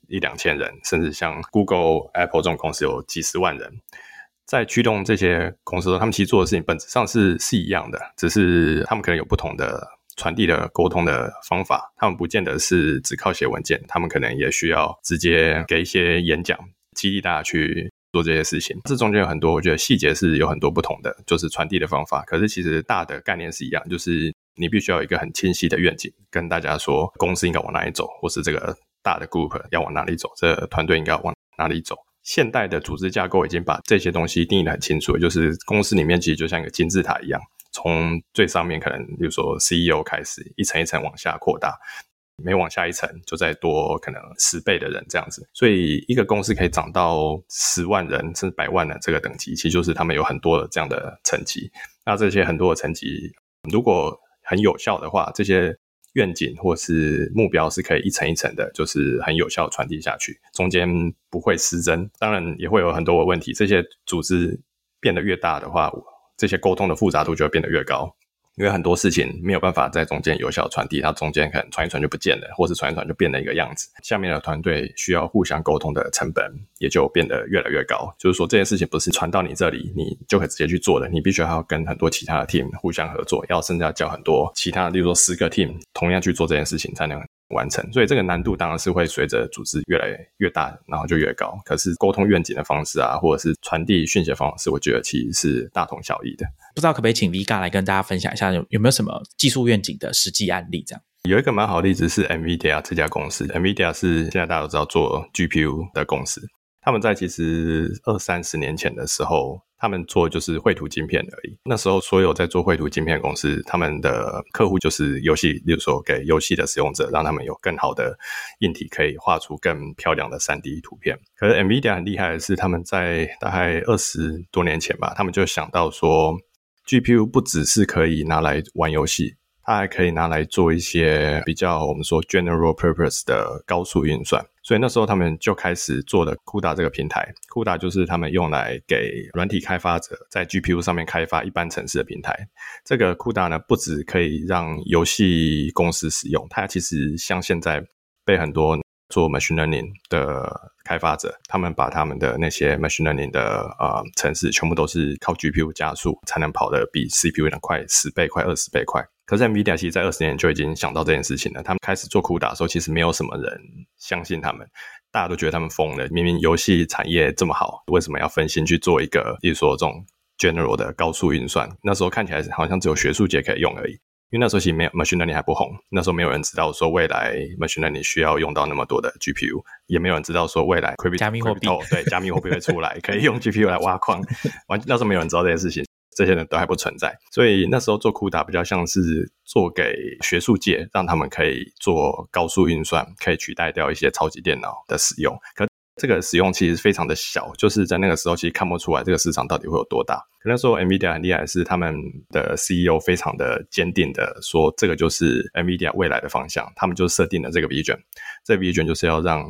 一两千人，甚至像 Google、Apple 这种公司有几十万人，在驱动这些公司，他们其实做的事情本质上是是一样的，只是他们可能有不同的传递的沟通的方法，他们不见得是只靠写文件，他们可能也需要直接给一些演讲，激励大家去做这些事情。这中间有很多，我觉得细节是有很多不同的，就是传递的方法，可是其实大的概念是一样，就是。你必须要有一个很清晰的愿景，跟大家说公司应该往哪里走，或是这个大的 group 要往哪里走，这团队应该往哪里走。现代的组织架构已经把这些东西定义的很清楚，就是公司里面其实就像一个金字塔一样，从最上面可能比如说 CEO 开始，一层一层往下扩大，每往下一层就再多可能十倍的人这样子，所以一个公司可以涨到十万人甚至百万的这个等级，其实就是他们有很多的这样的层级。那这些很多的层级如果很有效的话，这些。愿景或是目标是可以一层一层的，就是很有效传递下去，中间不会失真。当然也会有很多的问题，这些组织变得越大的话，这些沟通的复杂度就会变得越高。因为很多事情没有办法在中间有效传递，它中间可能传一传就不见了，或是传一传就变了一个样子。下面的团队需要互相沟通的成本也就变得越来越高。就是说，这件事情不是传到你这里，你就可以直接去做的，你必须要跟很多其他的 team 互相合作，要甚至要叫很多其他，例如说十个 team 同样去做这件事情才能。完成，所以这个难度当然是会随着组织越来越大，然后就越高。可是沟通愿景的方式啊，或者是传递讯息的方式，我觉得其实是大同小异的。不知道可不可以请 Vga 来跟大家分享一下，有有没有什么技术愿景的实际案例？这样有一个蛮好的例子是 NVIDIA 这家公司，NVIDIA 是现在大家都知道做 GPU 的公司。他们在其实二三十年前的时候，他们做就是绘图晶片而已。那时候所有在做绘图晶片公司，他们的客户就是游戏，例如说给游戏的使用者，让他们有更好的硬体，可以画出更漂亮的三 D 图片。可是 NVIDIA 很厉害的是，他们在大概二十多年前吧，他们就想到说，GPU 不只是可以拿来玩游戏。它还可以拿来做一些比较我们说 general purpose 的高速运算，所以那时候他们就开始做了 CUDA 这个平台。CUDA 就是他们用来给软体开发者在 GPU 上面开发一般城市的平台。这个 CUDA 呢，不止可以让游戏公司使用，它其实像现在被很多做 machine learning 的开发者，他们把他们的那些 machine learning 的呃城市全部都是靠 GPU 加速才能跑得比 CPU 能快十倍、快二十倍快。可是 NVIDIA 其实，在二十年就已经想到这件事情了。他们开始做 CUDA 的时候，其实没有什么人相信他们，大家都觉得他们疯了。明明游戏产业这么好，为什么要分心去做一个，比如说这种 general 的高速运算？那时候看起来好像只有学术界可以用而已。因为那时候其实没有 machine learning 还不红，那时候没有人知道说未来 machine learning 需要用到那么多的 GPU，也没有人知道说未来加密货币对加密货币会出来，可以用 GPU 来挖矿。完那时候没有人知道这件事情。这些人都还不存在，所以那时候做 CUDA 比较像是做给学术界，让他们可以做高速运算，可以取代掉一些超级电脑的使用。可这个使用其实非常的小，就是在那个时候其实看不出来这个市场到底会有多大。可那时候 NVIDIA 很厉害，是他们的 CEO 非常的坚定的说，这个就是 NVIDIA 未来的方向。他们就设定了这个 vision，这 vision 就是要让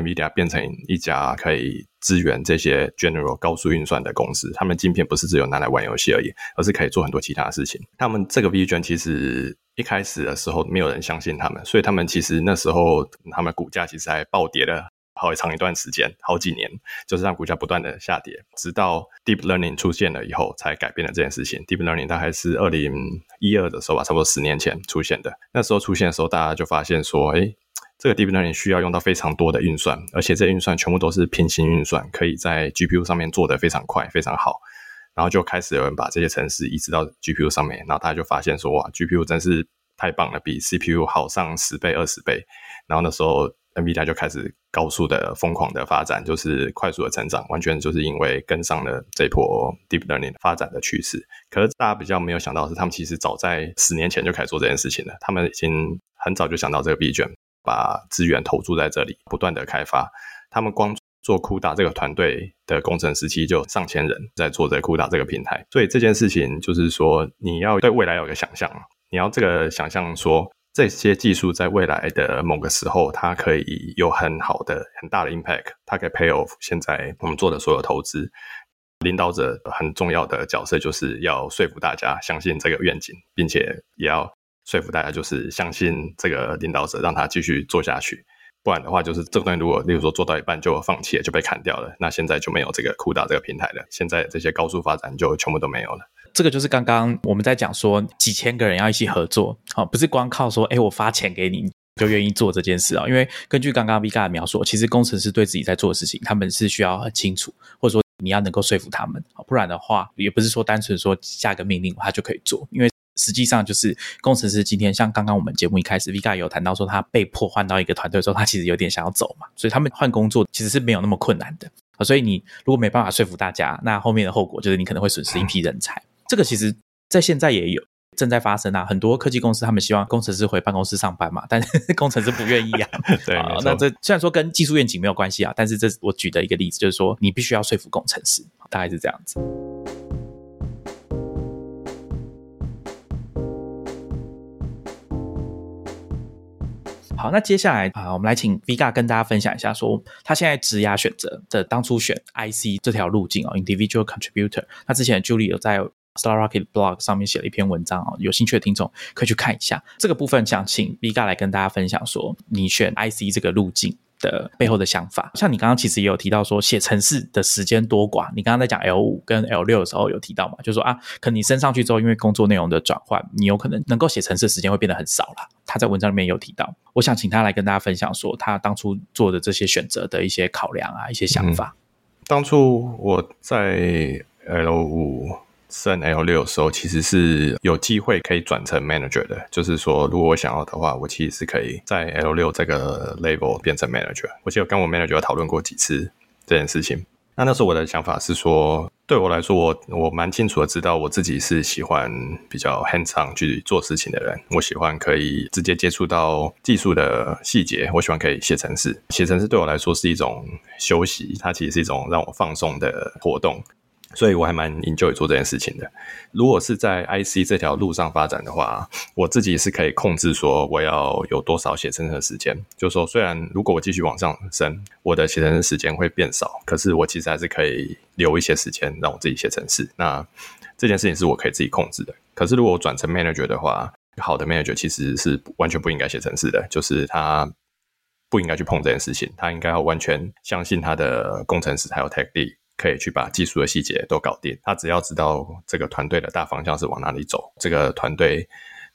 NVIDIA 变成一家可以支援这些 general 高速运算的公司。他们晶片不是只有拿来玩游戏而已，而是可以做很多其他的事情。他们这个 vision 其实一开始的时候没有人相信他们，所以他们其实那时候他们股价其实还暴跌了好长一段时间，好几年，就是让股价不断的下跌，直到 deep learning 出现了以后，才改变了这件事情。deep learning 大概是二零一二的时候吧，差不多十年前出现的。那时候出现的时候，大家就发现说，哎。这个 deep learning 需要用到非常多的运算，而且这运算全部都是平行运算，可以在 GPU 上面做得非常快、非常好。然后就开始有人把这些程式移植到 GPU 上面，然后大家就发现说，哇，GPU 真是太棒了，比 CPU 好上十倍、二十倍。然后那时候 NVIDIA 就开始高速的、疯狂的发展，就是快速的成长，完全就是因为跟上了这波 deep learning 发展的趋势。可是大家比较没有想到的是，他们其实早在十年前就开始做这件事情了，他们已经很早就想到这个 B 卷。把资源投注在这里，不断的开发。他们光做 CUDA 这个团队的工程师，其实就上千人在做这 CUDA 这个平台。所以这件事情就是说，你要对未来有个想象，你要这个想象说，这些技术在未来的某个时候，它可以有很好的、很大的 impact，它可以 pay off 现在我们做的所有投资。领导者很重要的角色就是要说服大家相信这个愿景，并且也要。说服大家就是相信这个领导者，让他继续做下去。不然的话，就是这个东西如果例如说做到一半就放弃了，就被砍掉了。那现在就没有这个酷大这个平台了。现在这些高速发展就全部都没有了。这个就是刚刚我们在讲说，几千个人要一起合作，好，不是光靠说，哎，我发钱给你就愿意做这件事啊。因为根据刚刚 Vga 的描述，其实工程师对自己在做的事情，他们是需要很清楚，或者说你要能够说服他们，不然的话，也不是说单纯说下个命令他就可以做，因为。实际上就是工程师今天像刚刚我们节目一开始 Vika 有谈到说他被迫换到一个团队之后，他其实有点想要走嘛，所以他们换工作其实是没有那么困难的所以你如果没办法说服大家，那后面的后果就是你可能会损失一批人才。这个其实在现在也有。正在发生啊，很多科技公司他们希望工程师回办公室上班嘛，但是工程师不愿意啊。对，那这虽然说跟技术愿景没有关系啊，但是这我举的一个例子就是说，你必须要说服工程师，大概是这样子。好，那接下来啊，我们来请 Vga 跟大家分享一下，说他现在职涯选择的当初选 IC 这条路径哦，Individual Contributor。那之前 Julie 有在。Star Rocket Blog 上面写了一篇文章哦，有兴趣的听众可以去看一下。这个部分想请 v g a 来跟大家分享，说你选 IC 这个路径的背后的想法。像你刚刚其实也有提到说，写程式的时间多寡。你刚刚在讲 L 五跟 L 六的时候有提到嘛？就说啊，可能你升上去之后，因为工作内容的转换，你有可能能够写程式的时间会变得很少了。他在文章里面有提到，我想请他来跟大家分享，说他当初做的这些选择的一些考量啊，一些想法。当初我在 L 五。升 L 六的时候，其实是有机会可以转成 manager 的。就是说，如果我想要的话，我其实是可以在 L 六这个 level 变成 manager。我记得跟我 manager 讨论过几次这件事情。那那时候我的想法是说，对我来说，我我蛮清楚的知道我自己是喜欢比较 hands on 去做事情的人。我喜欢可以直接接触到技术的细节。我喜欢可以写程式，写程式对我来说是一种休息，它其实是一种让我放松的活动。所以我还蛮 enjoy 做这件事情的。如果是在 IC 这条路上发展的话，我自己是可以控制说我要有多少写程式的时间。就是说，虽然如果我继续往上升，我的写程式时间会变少，可是我其实还是可以留一些时间让我自己写程式。那这件事情是我可以自己控制的。可是如果我转成 manager 的话，好的 manager 其实是完全不应该写程式的，就是他不应该去碰这件事情，他应该要完全相信他的工程师还有 tech lead。可以去把技术的细节都搞定。他只要知道这个团队的大方向是往哪里走，这个团队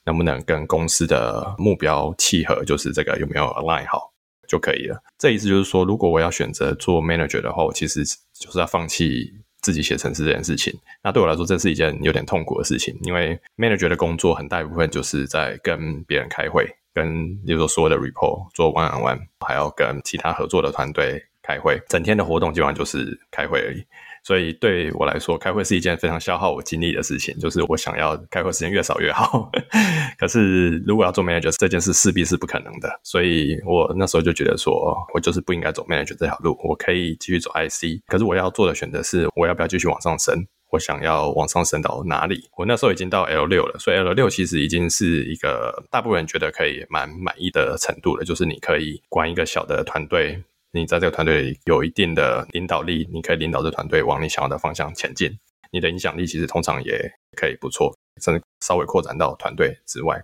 能不能跟公司的目标契合，就是这个有没有 align 好就可以了。这意思就是说，如果我要选择做 manager 的话，我其实就是要放弃自己写程式这件事情。那对我来说，这是一件有点痛苦的事情，因为 manager 的工作很大一部分就是在跟别人开会，跟比如说所有的 report 做 one on one，还要跟其他合作的团队。开会，整天的活动基本上就是开会而已，所以对我来说，开会是一件非常消耗我精力的事情。就是我想要开会时间越少越好，可是如果要做 manager 这件事势必是不可能的，所以我那时候就觉得说，我就是不应该走 manager 这条路，我可以继续走 IC。可是我要做的选择是，我要不要继续往上升？我想要往上升到哪里？我那时候已经到 L 六了，所以 L 六其实已经是一个大部分人觉得可以蛮满意的程度了，就是你可以管一个小的团队。你在这个团队里有一定的领导力，你可以领导这团队往你想要的方向前进。你的影响力其实通常也可以不错，甚至稍微扩展到团队之外。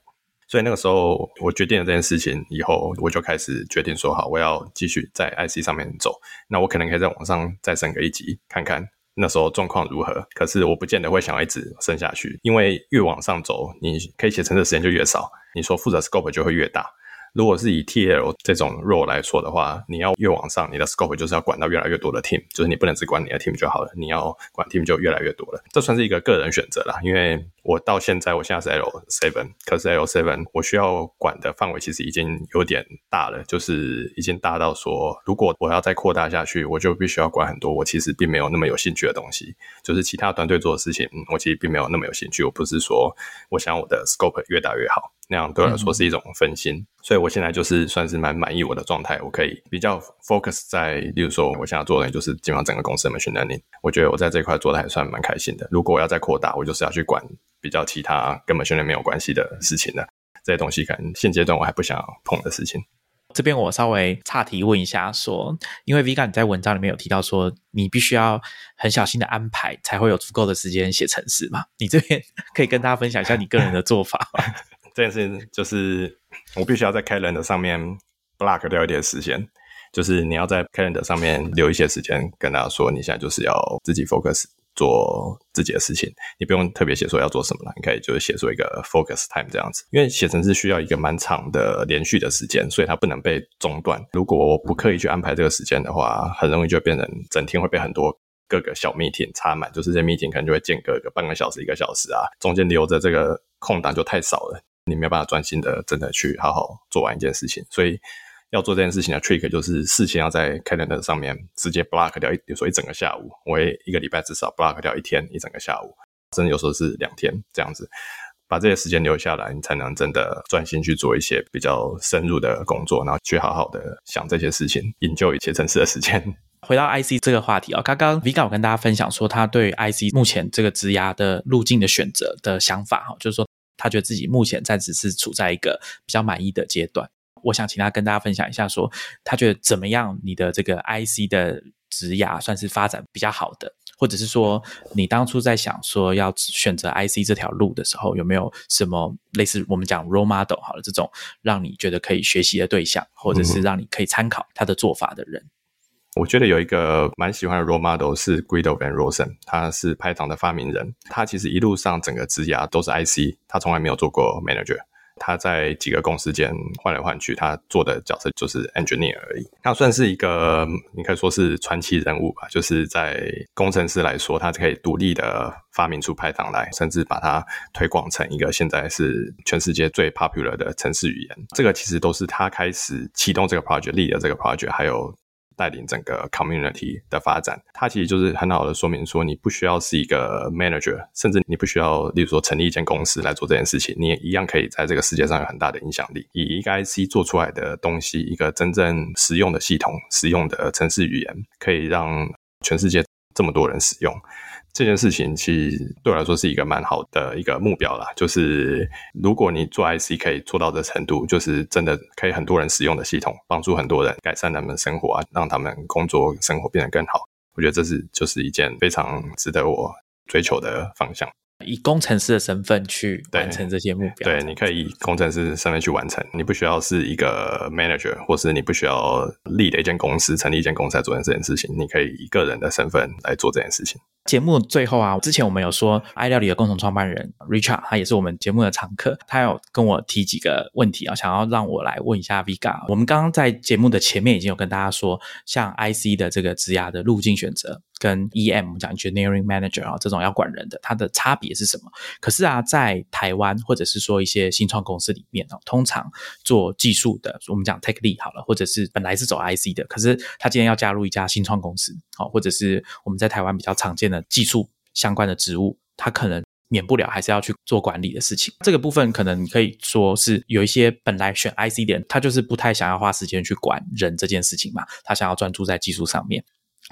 所以那个时候我决定了这件事情以后，我就开始决定说好，我要继续在 IC 上面走。那我可能可以在网上再升个一级，看看那时候状况如何。可是我不见得会想要一直升下去，因为越往上走，你可以写成的时间就越少，你说负责 scope 就会越大。如果是以 TL 这种 role 来说的话，你要越往上，你的 scope 就是要管到越来越多的 team，就是你不能只管你的 team 就好了，你要管 team 就越来越多了。这算是一个个人选择啦，因为我到现在，我现在是 L seven，可是 L seven 我需要管的范围其实已经有点大了，就是已经大到说，如果我要再扩大下去，我就必须要管很多我其实并没有那么有兴趣的东西，就是其他团队做的事情，我其实并没有那么有兴趣。我不是说我想我的 scope 越大越好。那样对我来说是一种分心，所以我现在就是算是蛮满意我的状态。我可以比较 focus 在，例如说我现在做的就是基本上整个公司的 machine learning。我觉得我在这块做的还算蛮开心的。如果我要再扩大，我就是要去管比较其他跟 machine learning 没有关系的事情了。这些东西可能现阶段我还不想碰的事情。这边我稍微岔题问一下，说，因为 Vga 你在文章里面有提到说，你必须要很小心的安排，才会有足够的时间写程式嘛？你这边可以跟大家分享一下你个人的做法吗？这件事情就是我必须要在 Calendar 上面 block 掉一点时间，就是你要在 Calendar 上面留一些时间，跟大家说你现在就是要自己 focus 做自己的事情，你不用特别写说要做什么了，你可以就是写出一个 focus time 这样子。因为写程式需要一个蛮长的连续的时间，所以它不能被中断。如果我不刻意去安排这个时间的话，很容易就变成整天会被很多各个小 meeting 插满，就是这 meeting 可能就会间隔个半个小时、一个小时啊，中间留着这个。空档就太少了，你没有办法专心的真的去好好做完一件事情。所以要做这件事情的 trick 就是事先要在 calendar 上面直接 block 掉，比如说一整个下午，我会一个礼拜至少 block 掉一天一整个下午，甚至有时候是两天这样子。把这些时间留下来，你才能真的专心去做一些比较深入的工作，然后去好好的想这些事情，研究一些城市的时间。回到 IC 这个话题啊，刚刚 Vika 我跟大家分享说，他对 IC 目前这个职涯的路径的选择的想法哈，就是说他觉得自己目前暂时是处在一个比较满意的阶段。我想请他跟大家分享一下，说他觉得怎么样，你的这个 IC 的职涯算是发展比较好的。或者是说，你当初在想说要选择 IC 这条路的时候，有没有什么类似我们讲 role model 好了这种让你觉得可以学习的对象，或者是让你可以参考他的做法的人？我觉得有一个蛮喜欢的 role model 是 Guido van Rosen，他是 Python 的发明人，他其实一路上整个职涯都是 IC，他从来没有做过 manager。他在几个公司间换来换去，他做的角色就是 engineer 而已。他算是一个，你可以说是传奇人物吧。就是在工程师来说，他可以独立的发明出派糖来，甚至把它推广成一个现在是全世界最 popular 的城市语言。这个其实都是他开始启动这个 project、立的这个 project，还有。带领整个 community 的发展，它其实就是很好的说明说，你不需要是一个 manager，甚至你不需要，例如说成立一间公司来做这件事情，你也一样可以在这个世界上有很大的影响力。以一个 IC 做出来的东西，一个真正实用的系统、实用的城市语言，可以让全世界这么多人使用。这件事情其实对我来说是一个蛮好的一个目标啦，就是如果你做 IC 可以做到的程度，就是真的可以很多人使用的系统，帮助很多人改善他们的生活啊，让他们工作生活变得更好。我觉得这是就是一件非常值得我追求的方向。以工程师的身份去完成这些目标，对，你可以以工程师身份去完成，你不需要是一个 manager，或是你不需要立的一间公司，成立一间公司来做这件事情，你可以以个人的身份来做这件事情。节目最后啊，之前我们有说爱料理的共同创办人 Richard，他也是我们节目的常客，他有跟我提几个问题啊，想要让我来问一下 Vega。我们刚刚在节目的前面已经有跟大家说，像 IC 的这个职涯的路径选择，跟 EM 讲 Engineering Manager 啊这种要管人的，它的差别是什么？可是啊，在台湾或者是说一些新创公司里面啊，通常做技术的，我们讲 Tech Lead 好了，或者是本来是走 IC 的，可是他今天要加入一家新创公司，好，或者是我们在台湾比较常见。的技术相关的职务，他可能免不了还是要去做管理的事情。这个部分可能可以说是有一些本来选 IC 的人，他就是不太想要花时间去管人这件事情嘛，他想要专注在技术上面。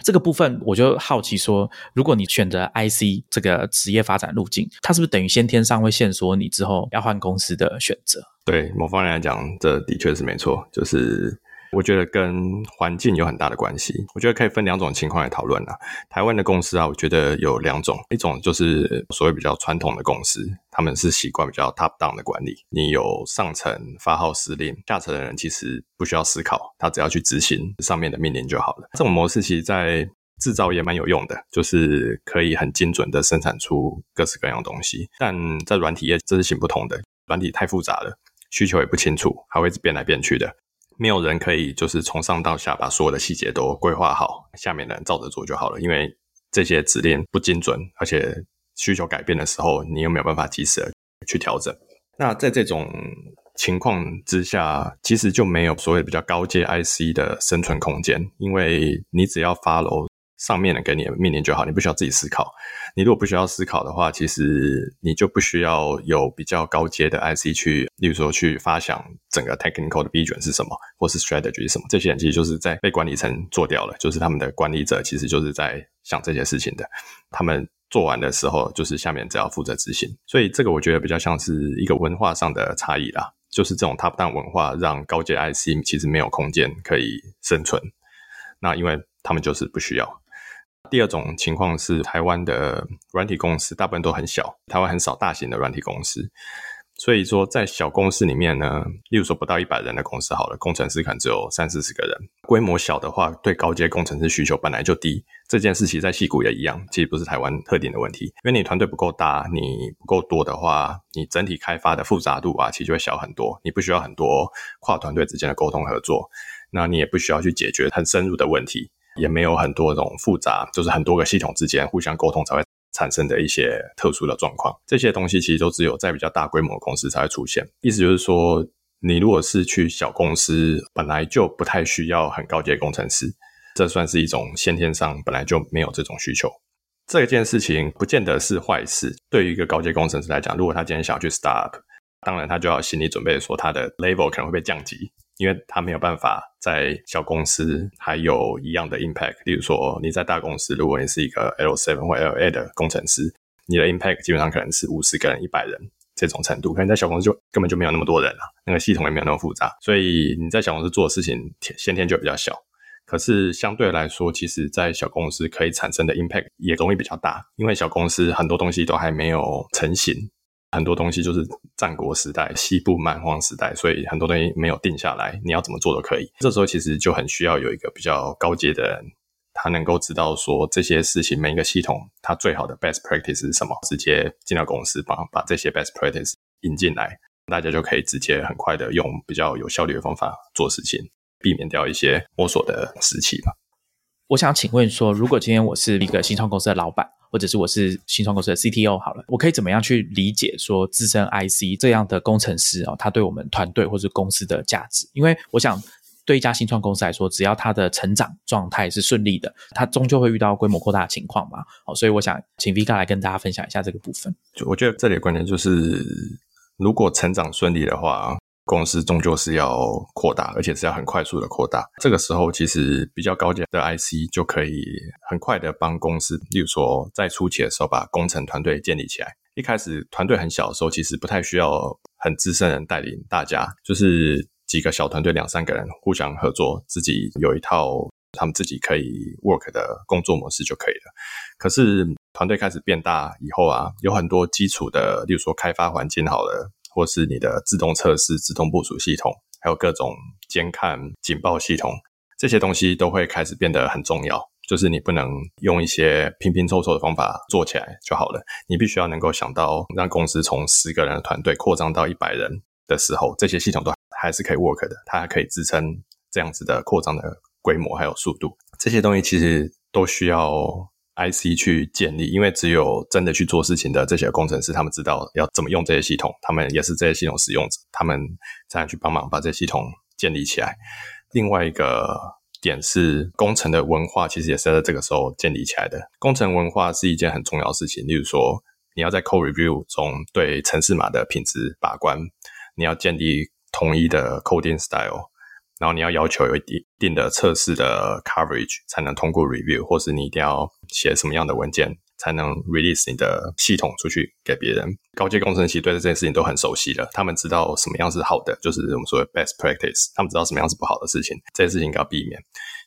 这个部分我就好奇说，如果你选择 IC 这个职业发展路径，它是不是等于先天上会限缩你之后要换公司的选择？对某方面来讲，这的确是没错，就是。我觉得跟环境有很大的关系。我觉得可以分两种情况来讨论啊。台湾的公司啊，我觉得有两种，一种就是所谓比较传统的公司，他们是习惯比较 top down 的管理。你有上层发号施令，下层的人其实不需要思考，他只要去执行上面的命令就好了。这种模式其实，在制造业蛮有用的，就是可以很精准的生产出各式各样东西。但在软体业这是行不通的，软体太复杂了，需求也不清楚，还会变来变去的。没有人可以就是从上到下把所有的细节都规划好，下面的人照着做就好了。因为这些指令不精准，而且需求改变的时候，你又没有办法及时的去调整。那在这种情况之下，其实就没有所谓比较高阶 IC 的生存空间，因为你只要发楼。上面的给你命令就好，你不需要自己思考。你如果不需要思考的话，其实你就不需要有比较高阶的 IC 去，例如说去发想整个 technical 的 B 卷是什么，或是 strategy 是什么。这些人其实就是在被管理层做掉了，就是他们的管理者其实就是在想这些事情的。他们做完的时候，就是下面只要负责执行。所以这个我觉得比较像是一个文化上的差异啦，就是这种 top down 文化让高阶 IC 其实没有空间可以生存。那因为他们就是不需要。第二种情况是，台湾的软体公司大部分都很小，台湾很少大型的软体公司，所以说在小公司里面呢，例如说不到一百人的公司好了，工程师可能只有三四十个人，规模小的话，对高阶工程师需求本来就低。这件事其实在戏骨也一样，其实不是台湾特定的问题，因为你团队不够大，你不够多的话，你整体开发的复杂度啊，其实就会小很多，你不需要很多跨团队之间的沟通合作，那你也不需要去解决很深入的问题。也没有很多种复杂，就是很多个系统之间互相沟通才会产生的一些特殊的状况。这些东西其实都只有在比较大规模的公司才会出现。意思就是说，你如果是去小公司，本来就不太需要很高阶工程师，这算是一种先天上本来就没有这种需求。这件事情不见得是坏事。对于一个高阶工程师来讲，如果他今天想要去 start，当然他就要心理准备说他的 level 可能会被降级。因为他没有办法在小公司还有一样的 impact。例如说，你在大公司，如果你是一个 L7 或 L A 的工程师，你的 impact 基本上可能是五十个人、一百人这种程度。可能在小公司就根本就没有那么多人了，那个系统也没有那么复杂，所以你在小公司做的事情先天就比较小。可是相对来说，其实在小公司可以产生的 impact 也容易比较大，因为小公司很多东西都还没有成型。很多东西就是战国时代、西部蛮荒时代，所以很多东西没有定下来，你要怎么做都可以。这时候其实就很需要有一个比较高阶的人，他能够知道说这些事情每一个系统它最好的 best practice 是什么，直接进到公司把把这些 best practice 引进来，大家就可以直接很快的用比较有效率的方法做事情，避免掉一些摸索的时期吧。我想请问说，如果今天我是一个新创公司的老板，或者是我是新创公司的 CTO，好了，我可以怎么样去理解说资深 IC 这样的工程师啊，他对我们团队或者公司的价值？因为我想，对一家新创公司来说，只要他的成长状态是顺利的，他终究会遇到规模扩大的情况嘛。好，所以我想请 Vika 来跟大家分享一下这个部分。就我觉得这里的观点就是，如果成长顺利的话。公司终究是要扩大，而且是要很快速的扩大。这个时候，其实比较高阶的 IC 就可以很快的帮公司，例如说在初期的时候把工程团队建立起来。一开始团队很小的时候，其实不太需要很资深人带领大家，就是几个小团队两三个人互相合作，自己有一套他们自己可以 work 的工作模式就可以了。可是团队开始变大以后啊，有很多基础的，例如说开发环境好了。或是你的自动测试、自动部署系统，还有各种监看、警报系统，这些东西都会开始变得很重要。就是你不能用一些拼拼凑凑的方法做起来就好了，你必须要能够想到让公司从十个人的团队扩张到一百人的时候，这些系统都还是可以 work 的，它还可以支撑这样子的扩张的规模还有速度。这些东西其实都需要。IC 去建立，因为只有真的去做事情的这些工程师，他们知道要怎么用这些系统，他们也是这些系统使用者，他们才能去帮忙把这些系统建立起来。另外一个点是，工程的文化其实也是在这个时候建立起来的。工程文化是一件很重要的事情，例如说，你要在 code review 中对程式码的品质把关，你要建立统一的 coding style。然后你要要求有一定定的测试的 coverage 才能通过 review，或是你一定要写什么样的文件才能 release 你的系统出去给别人。高阶工程师对这件事情都很熟悉了，他们知道什么样是好的，就是我们说的 best practice，他们知道什么样是不好的事情，这件事情应该要避免。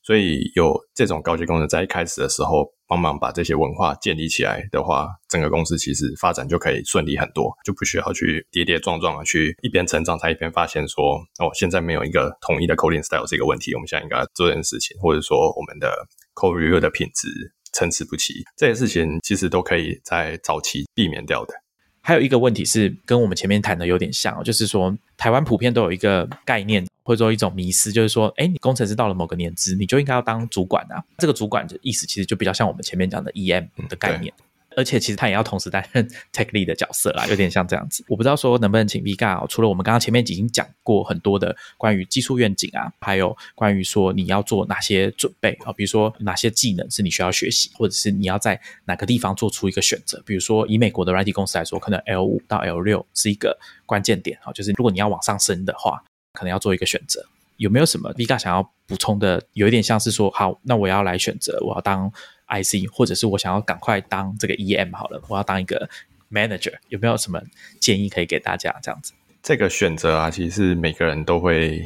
所以有这种高级工程在一开始的时候帮忙把这些文化建立起来的话，整个公司其实发展就可以顺利很多，就不需要去跌跌撞撞的去一边成长，才一边发现说哦，现在没有一个统一的 coding style 是一个问题，我们现在应该做这件事情，或者说我们的 code review 的品质参差不齐，这些事情其实都可以在早期避免掉的。还有一个问题是跟我们前面谈的有点像，就是说台湾普遍都有一个概念，或者说一种迷思，就是说，哎，你工程师到了某个年资，你就应该要当主管啊。这个主管的意思其实就比较像我们前面讲的 EM 的概念。而且其实他也要同时担任 tech lead 的角色啦，有点像这样子。我不知道说能不能请 Vika，除了我们刚刚前面已经讲过很多的关于技术愿景啊，还有关于说你要做哪些准备啊，比如说哪些技能是你需要学习，或者是你要在哪个地方做出一个选择。比如说以美国的 IT 公司来说，可能 L 五到 L 六是一个关键点啊，就是如果你要往上升的话，可能要做一个选择。有没有什么 Vika 想要补充的？有一点像是说，好，那我要来选择，我要当。IC，或者是我想要赶快当这个 EM 好了，我要当一个 manager，有没有什么建议可以给大家？这样子，这个选择啊，其实是每个人都会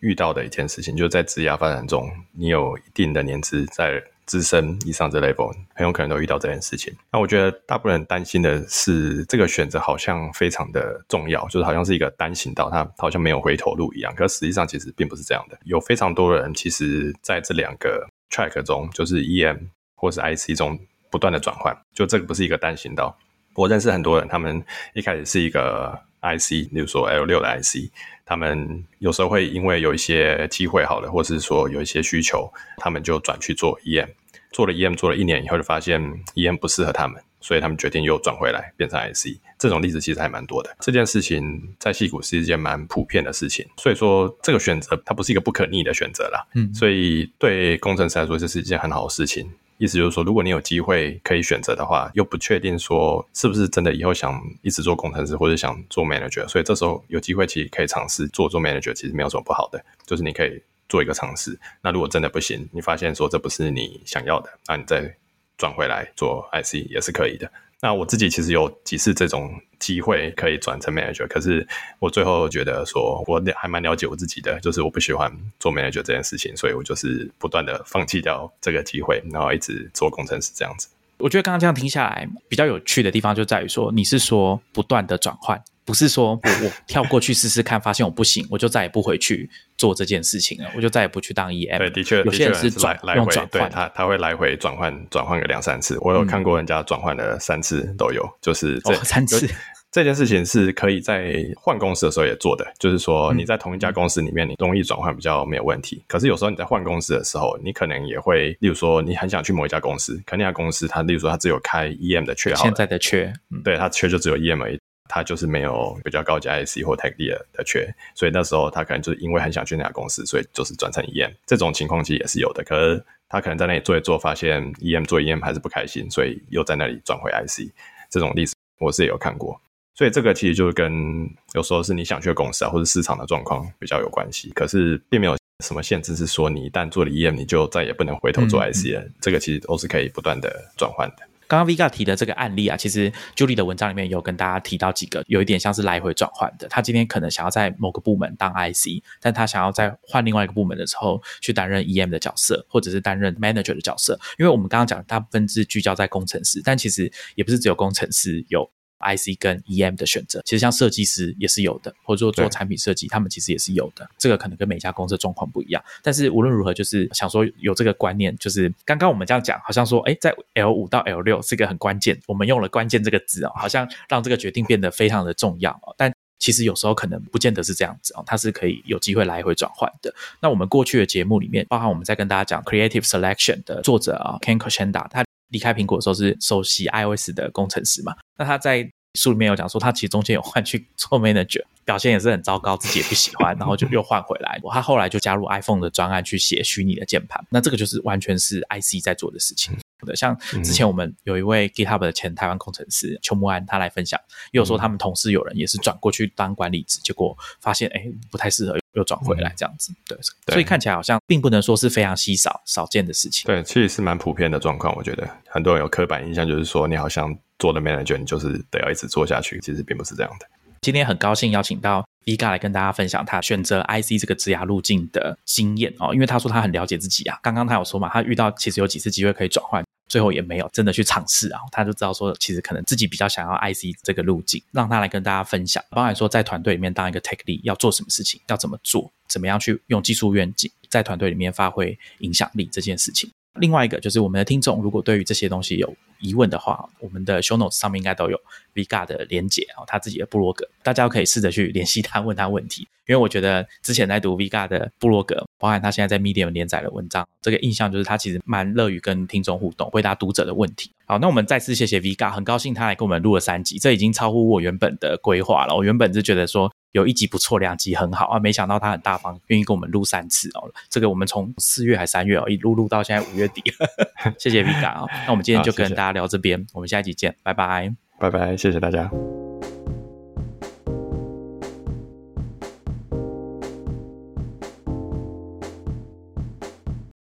遇到的一件事情，就是在职业发展中，你有一定的年资，在资深以上这 level，很有可能都遇到这件事情。那我觉得大部分人担心的是，这个选择好像非常的重要，就是好像是一个单行道，它好像没有回头路一样。可实际上其实并不是这样的，有非常多的人其实在这两个 track 中，就是 EM。或是 IC 中不断的转换，就这个不是一个单行道。我认识很多人，他们一开始是一个 IC，例如说 L 六的 IC，他们有时候会因为有一些机会好了，或是说有一些需求，他们就转去做 EM。做了 EM 做了一年以后，就发现 EM 不适合他们，所以他们决定又转回来变成 IC。这种例子其实还蛮多的。这件事情在戏股是一件蛮普遍的事情，所以说这个选择它不是一个不可逆的选择啦。嗯，所以对工程师来说，这是一件很好的事情。意思就是说，如果你有机会可以选择的话，又不确定说是不是真的以后想一直做工程师或者想做 manager，所以这时候有机会其实可以尝试做做 manager，其实没有什么不好的，就是你可以做一个尝试。那如果真的不行，你发现说这不是你想要的，那你再转回来做 IC 也是可以的。那我自己其实有几次这种机会可以转成 manager，可是我最后觉得说，我还蛮了解我自己的，就是我不喜欢做 manager 这件事情，所以我就是不断的放弃掉这个机会，然后一直做工程师这样子。我觉得刚刚这样听下来，比较有趣的地方就在于说，你是说不断的转换。不是说我我跳过去试试看，发现我不行，我就再也不回去做这件事情了，我就再也不去当 EM。对，的确，有些人是转来回，对他他会来回转换转换个两三次，我有看过人家转换了三次都有，就是这三次。这件事情是可以在换公司的时候也做的，就是说你在同一家公司里面，你容易转换比较没有问题。可是有时候你在换公司的时候，你可能也会，例如说你很想去某一家公司，可那家公司它，例如说它只有开 EM 的缺，现在的缺，对，它缺就只有 EM 而已。他就是没有比较高级 IC 或 Tech D 的缺，所以那时候他可能就是因为很想去那家公司，所以就是转成 EM。这种情况其实也是有的。可是他可能在那里做一做，发现 EM 做 EM 还是不开心，所以又在那里转回 IC。这种例子我是也有看过。所以这个其实就是跟有时候是你想去的公司啊，或者市场的状况比较有关系。可是并没有什么限制，是说你一旦做了 EM，你就再也不能回头做 IC 了。这个其实都是可以不断的转换的。刚刚 Vega 提的这个案例啊，其实 Julie 的文章里面有跟大家提到几个，有一点像是来回转换的。他今天可能想要在某个部门当 IC，但他想要在换另外一个部门的时候去担任 EM 的角色，或者是担任 Manager 的角色。因为我们刚刚讲大部分是聚焦在工程师，但其实也不是只有工程师有。IC 跟 EM 的选择，其实像设计师也是有的，或者说做产品设计，他们其实也是有的。这个可能跟每家公司状况不一样，但是无论如何，就是想说有这个观念，就是刚刚我们这样讲，好像说，哎，在 L 五到 L 六是一个很关键，我们用了关键这个字哦，好像让这个决定变得非常的重要哦。但其实有时候可能不见得是这样子哦，它是可以有机会来回转换的。那我们过去的节目里面，包含我们在跟大家讲 Creative Selection 的作者啊，Ken Koshenda，他离开苹果的时候是首席 iOS 的工程师嘛？那他在书里面有讲说，他其实中间有换去做 manager，表现也是很糟糕，自己也不喜欢，然后就又换回来。他后来就加入 iPhone 的专案去写虚拟的键盘，那这个就是完全是 IC 在做的事情。的像之前我们有一位 GitHub 的前台湾工程师邱木安，他来分享，也有说他们同事有人也是转过去当管理职，结果发现哎不太适合，又转回来这样子。对，所以看起来好像并不能说是非常稀少少见的事情。对，其实是蛮普遍的状况。我觉得很多人有刻板印象，就是说你好像做的 manager，你就是得要一直做下去，其实并不是这样的。今天很高兴邀请到 Vega 来跟大家分享他选择 IC 这个职涯路径的经验哦，因为他说他很了解自己啊。刚刚他有说嘛，他遇到其实有几次机会可以转换，最后也没有真的去尝试啊。他就知道说，其实可能自己比较想要 IC 这个路径，让他来跟大家分享，包含说在团队里面当一个 Tech Lead 要做什么事情，要怎么做，怎么样去用技术愿景在团队里面发挥影响力这件事情。另外一个就是我们的听众，如果对于这些东西有疑问的话，我们的 show notes 上面应该都有 Vega 的连结啊，他自己的部落格，大家可以试着去联系他，问他问题。因为我觉得之前在读 Vega 的部落格，包含他现在在 Medium 连载的文章，这个印象就是他其实蛮乐于跟听众互动，回答读者的问题。好，那我们再次谢谢 Vega，很高兴他来跟我们录了三集，这已经超乎我原本的规划了。我原本是觉得说。有一集不错，两集很好啊！没想到他很大方，愿意跟我们录三次哦。这个我们从四月还三月哦，一录录到现在五月底，谢谢 Vika 啊。那我们今天就跟大家聊这边，我们下一集见，拜拜，拜拜，谢谢大家。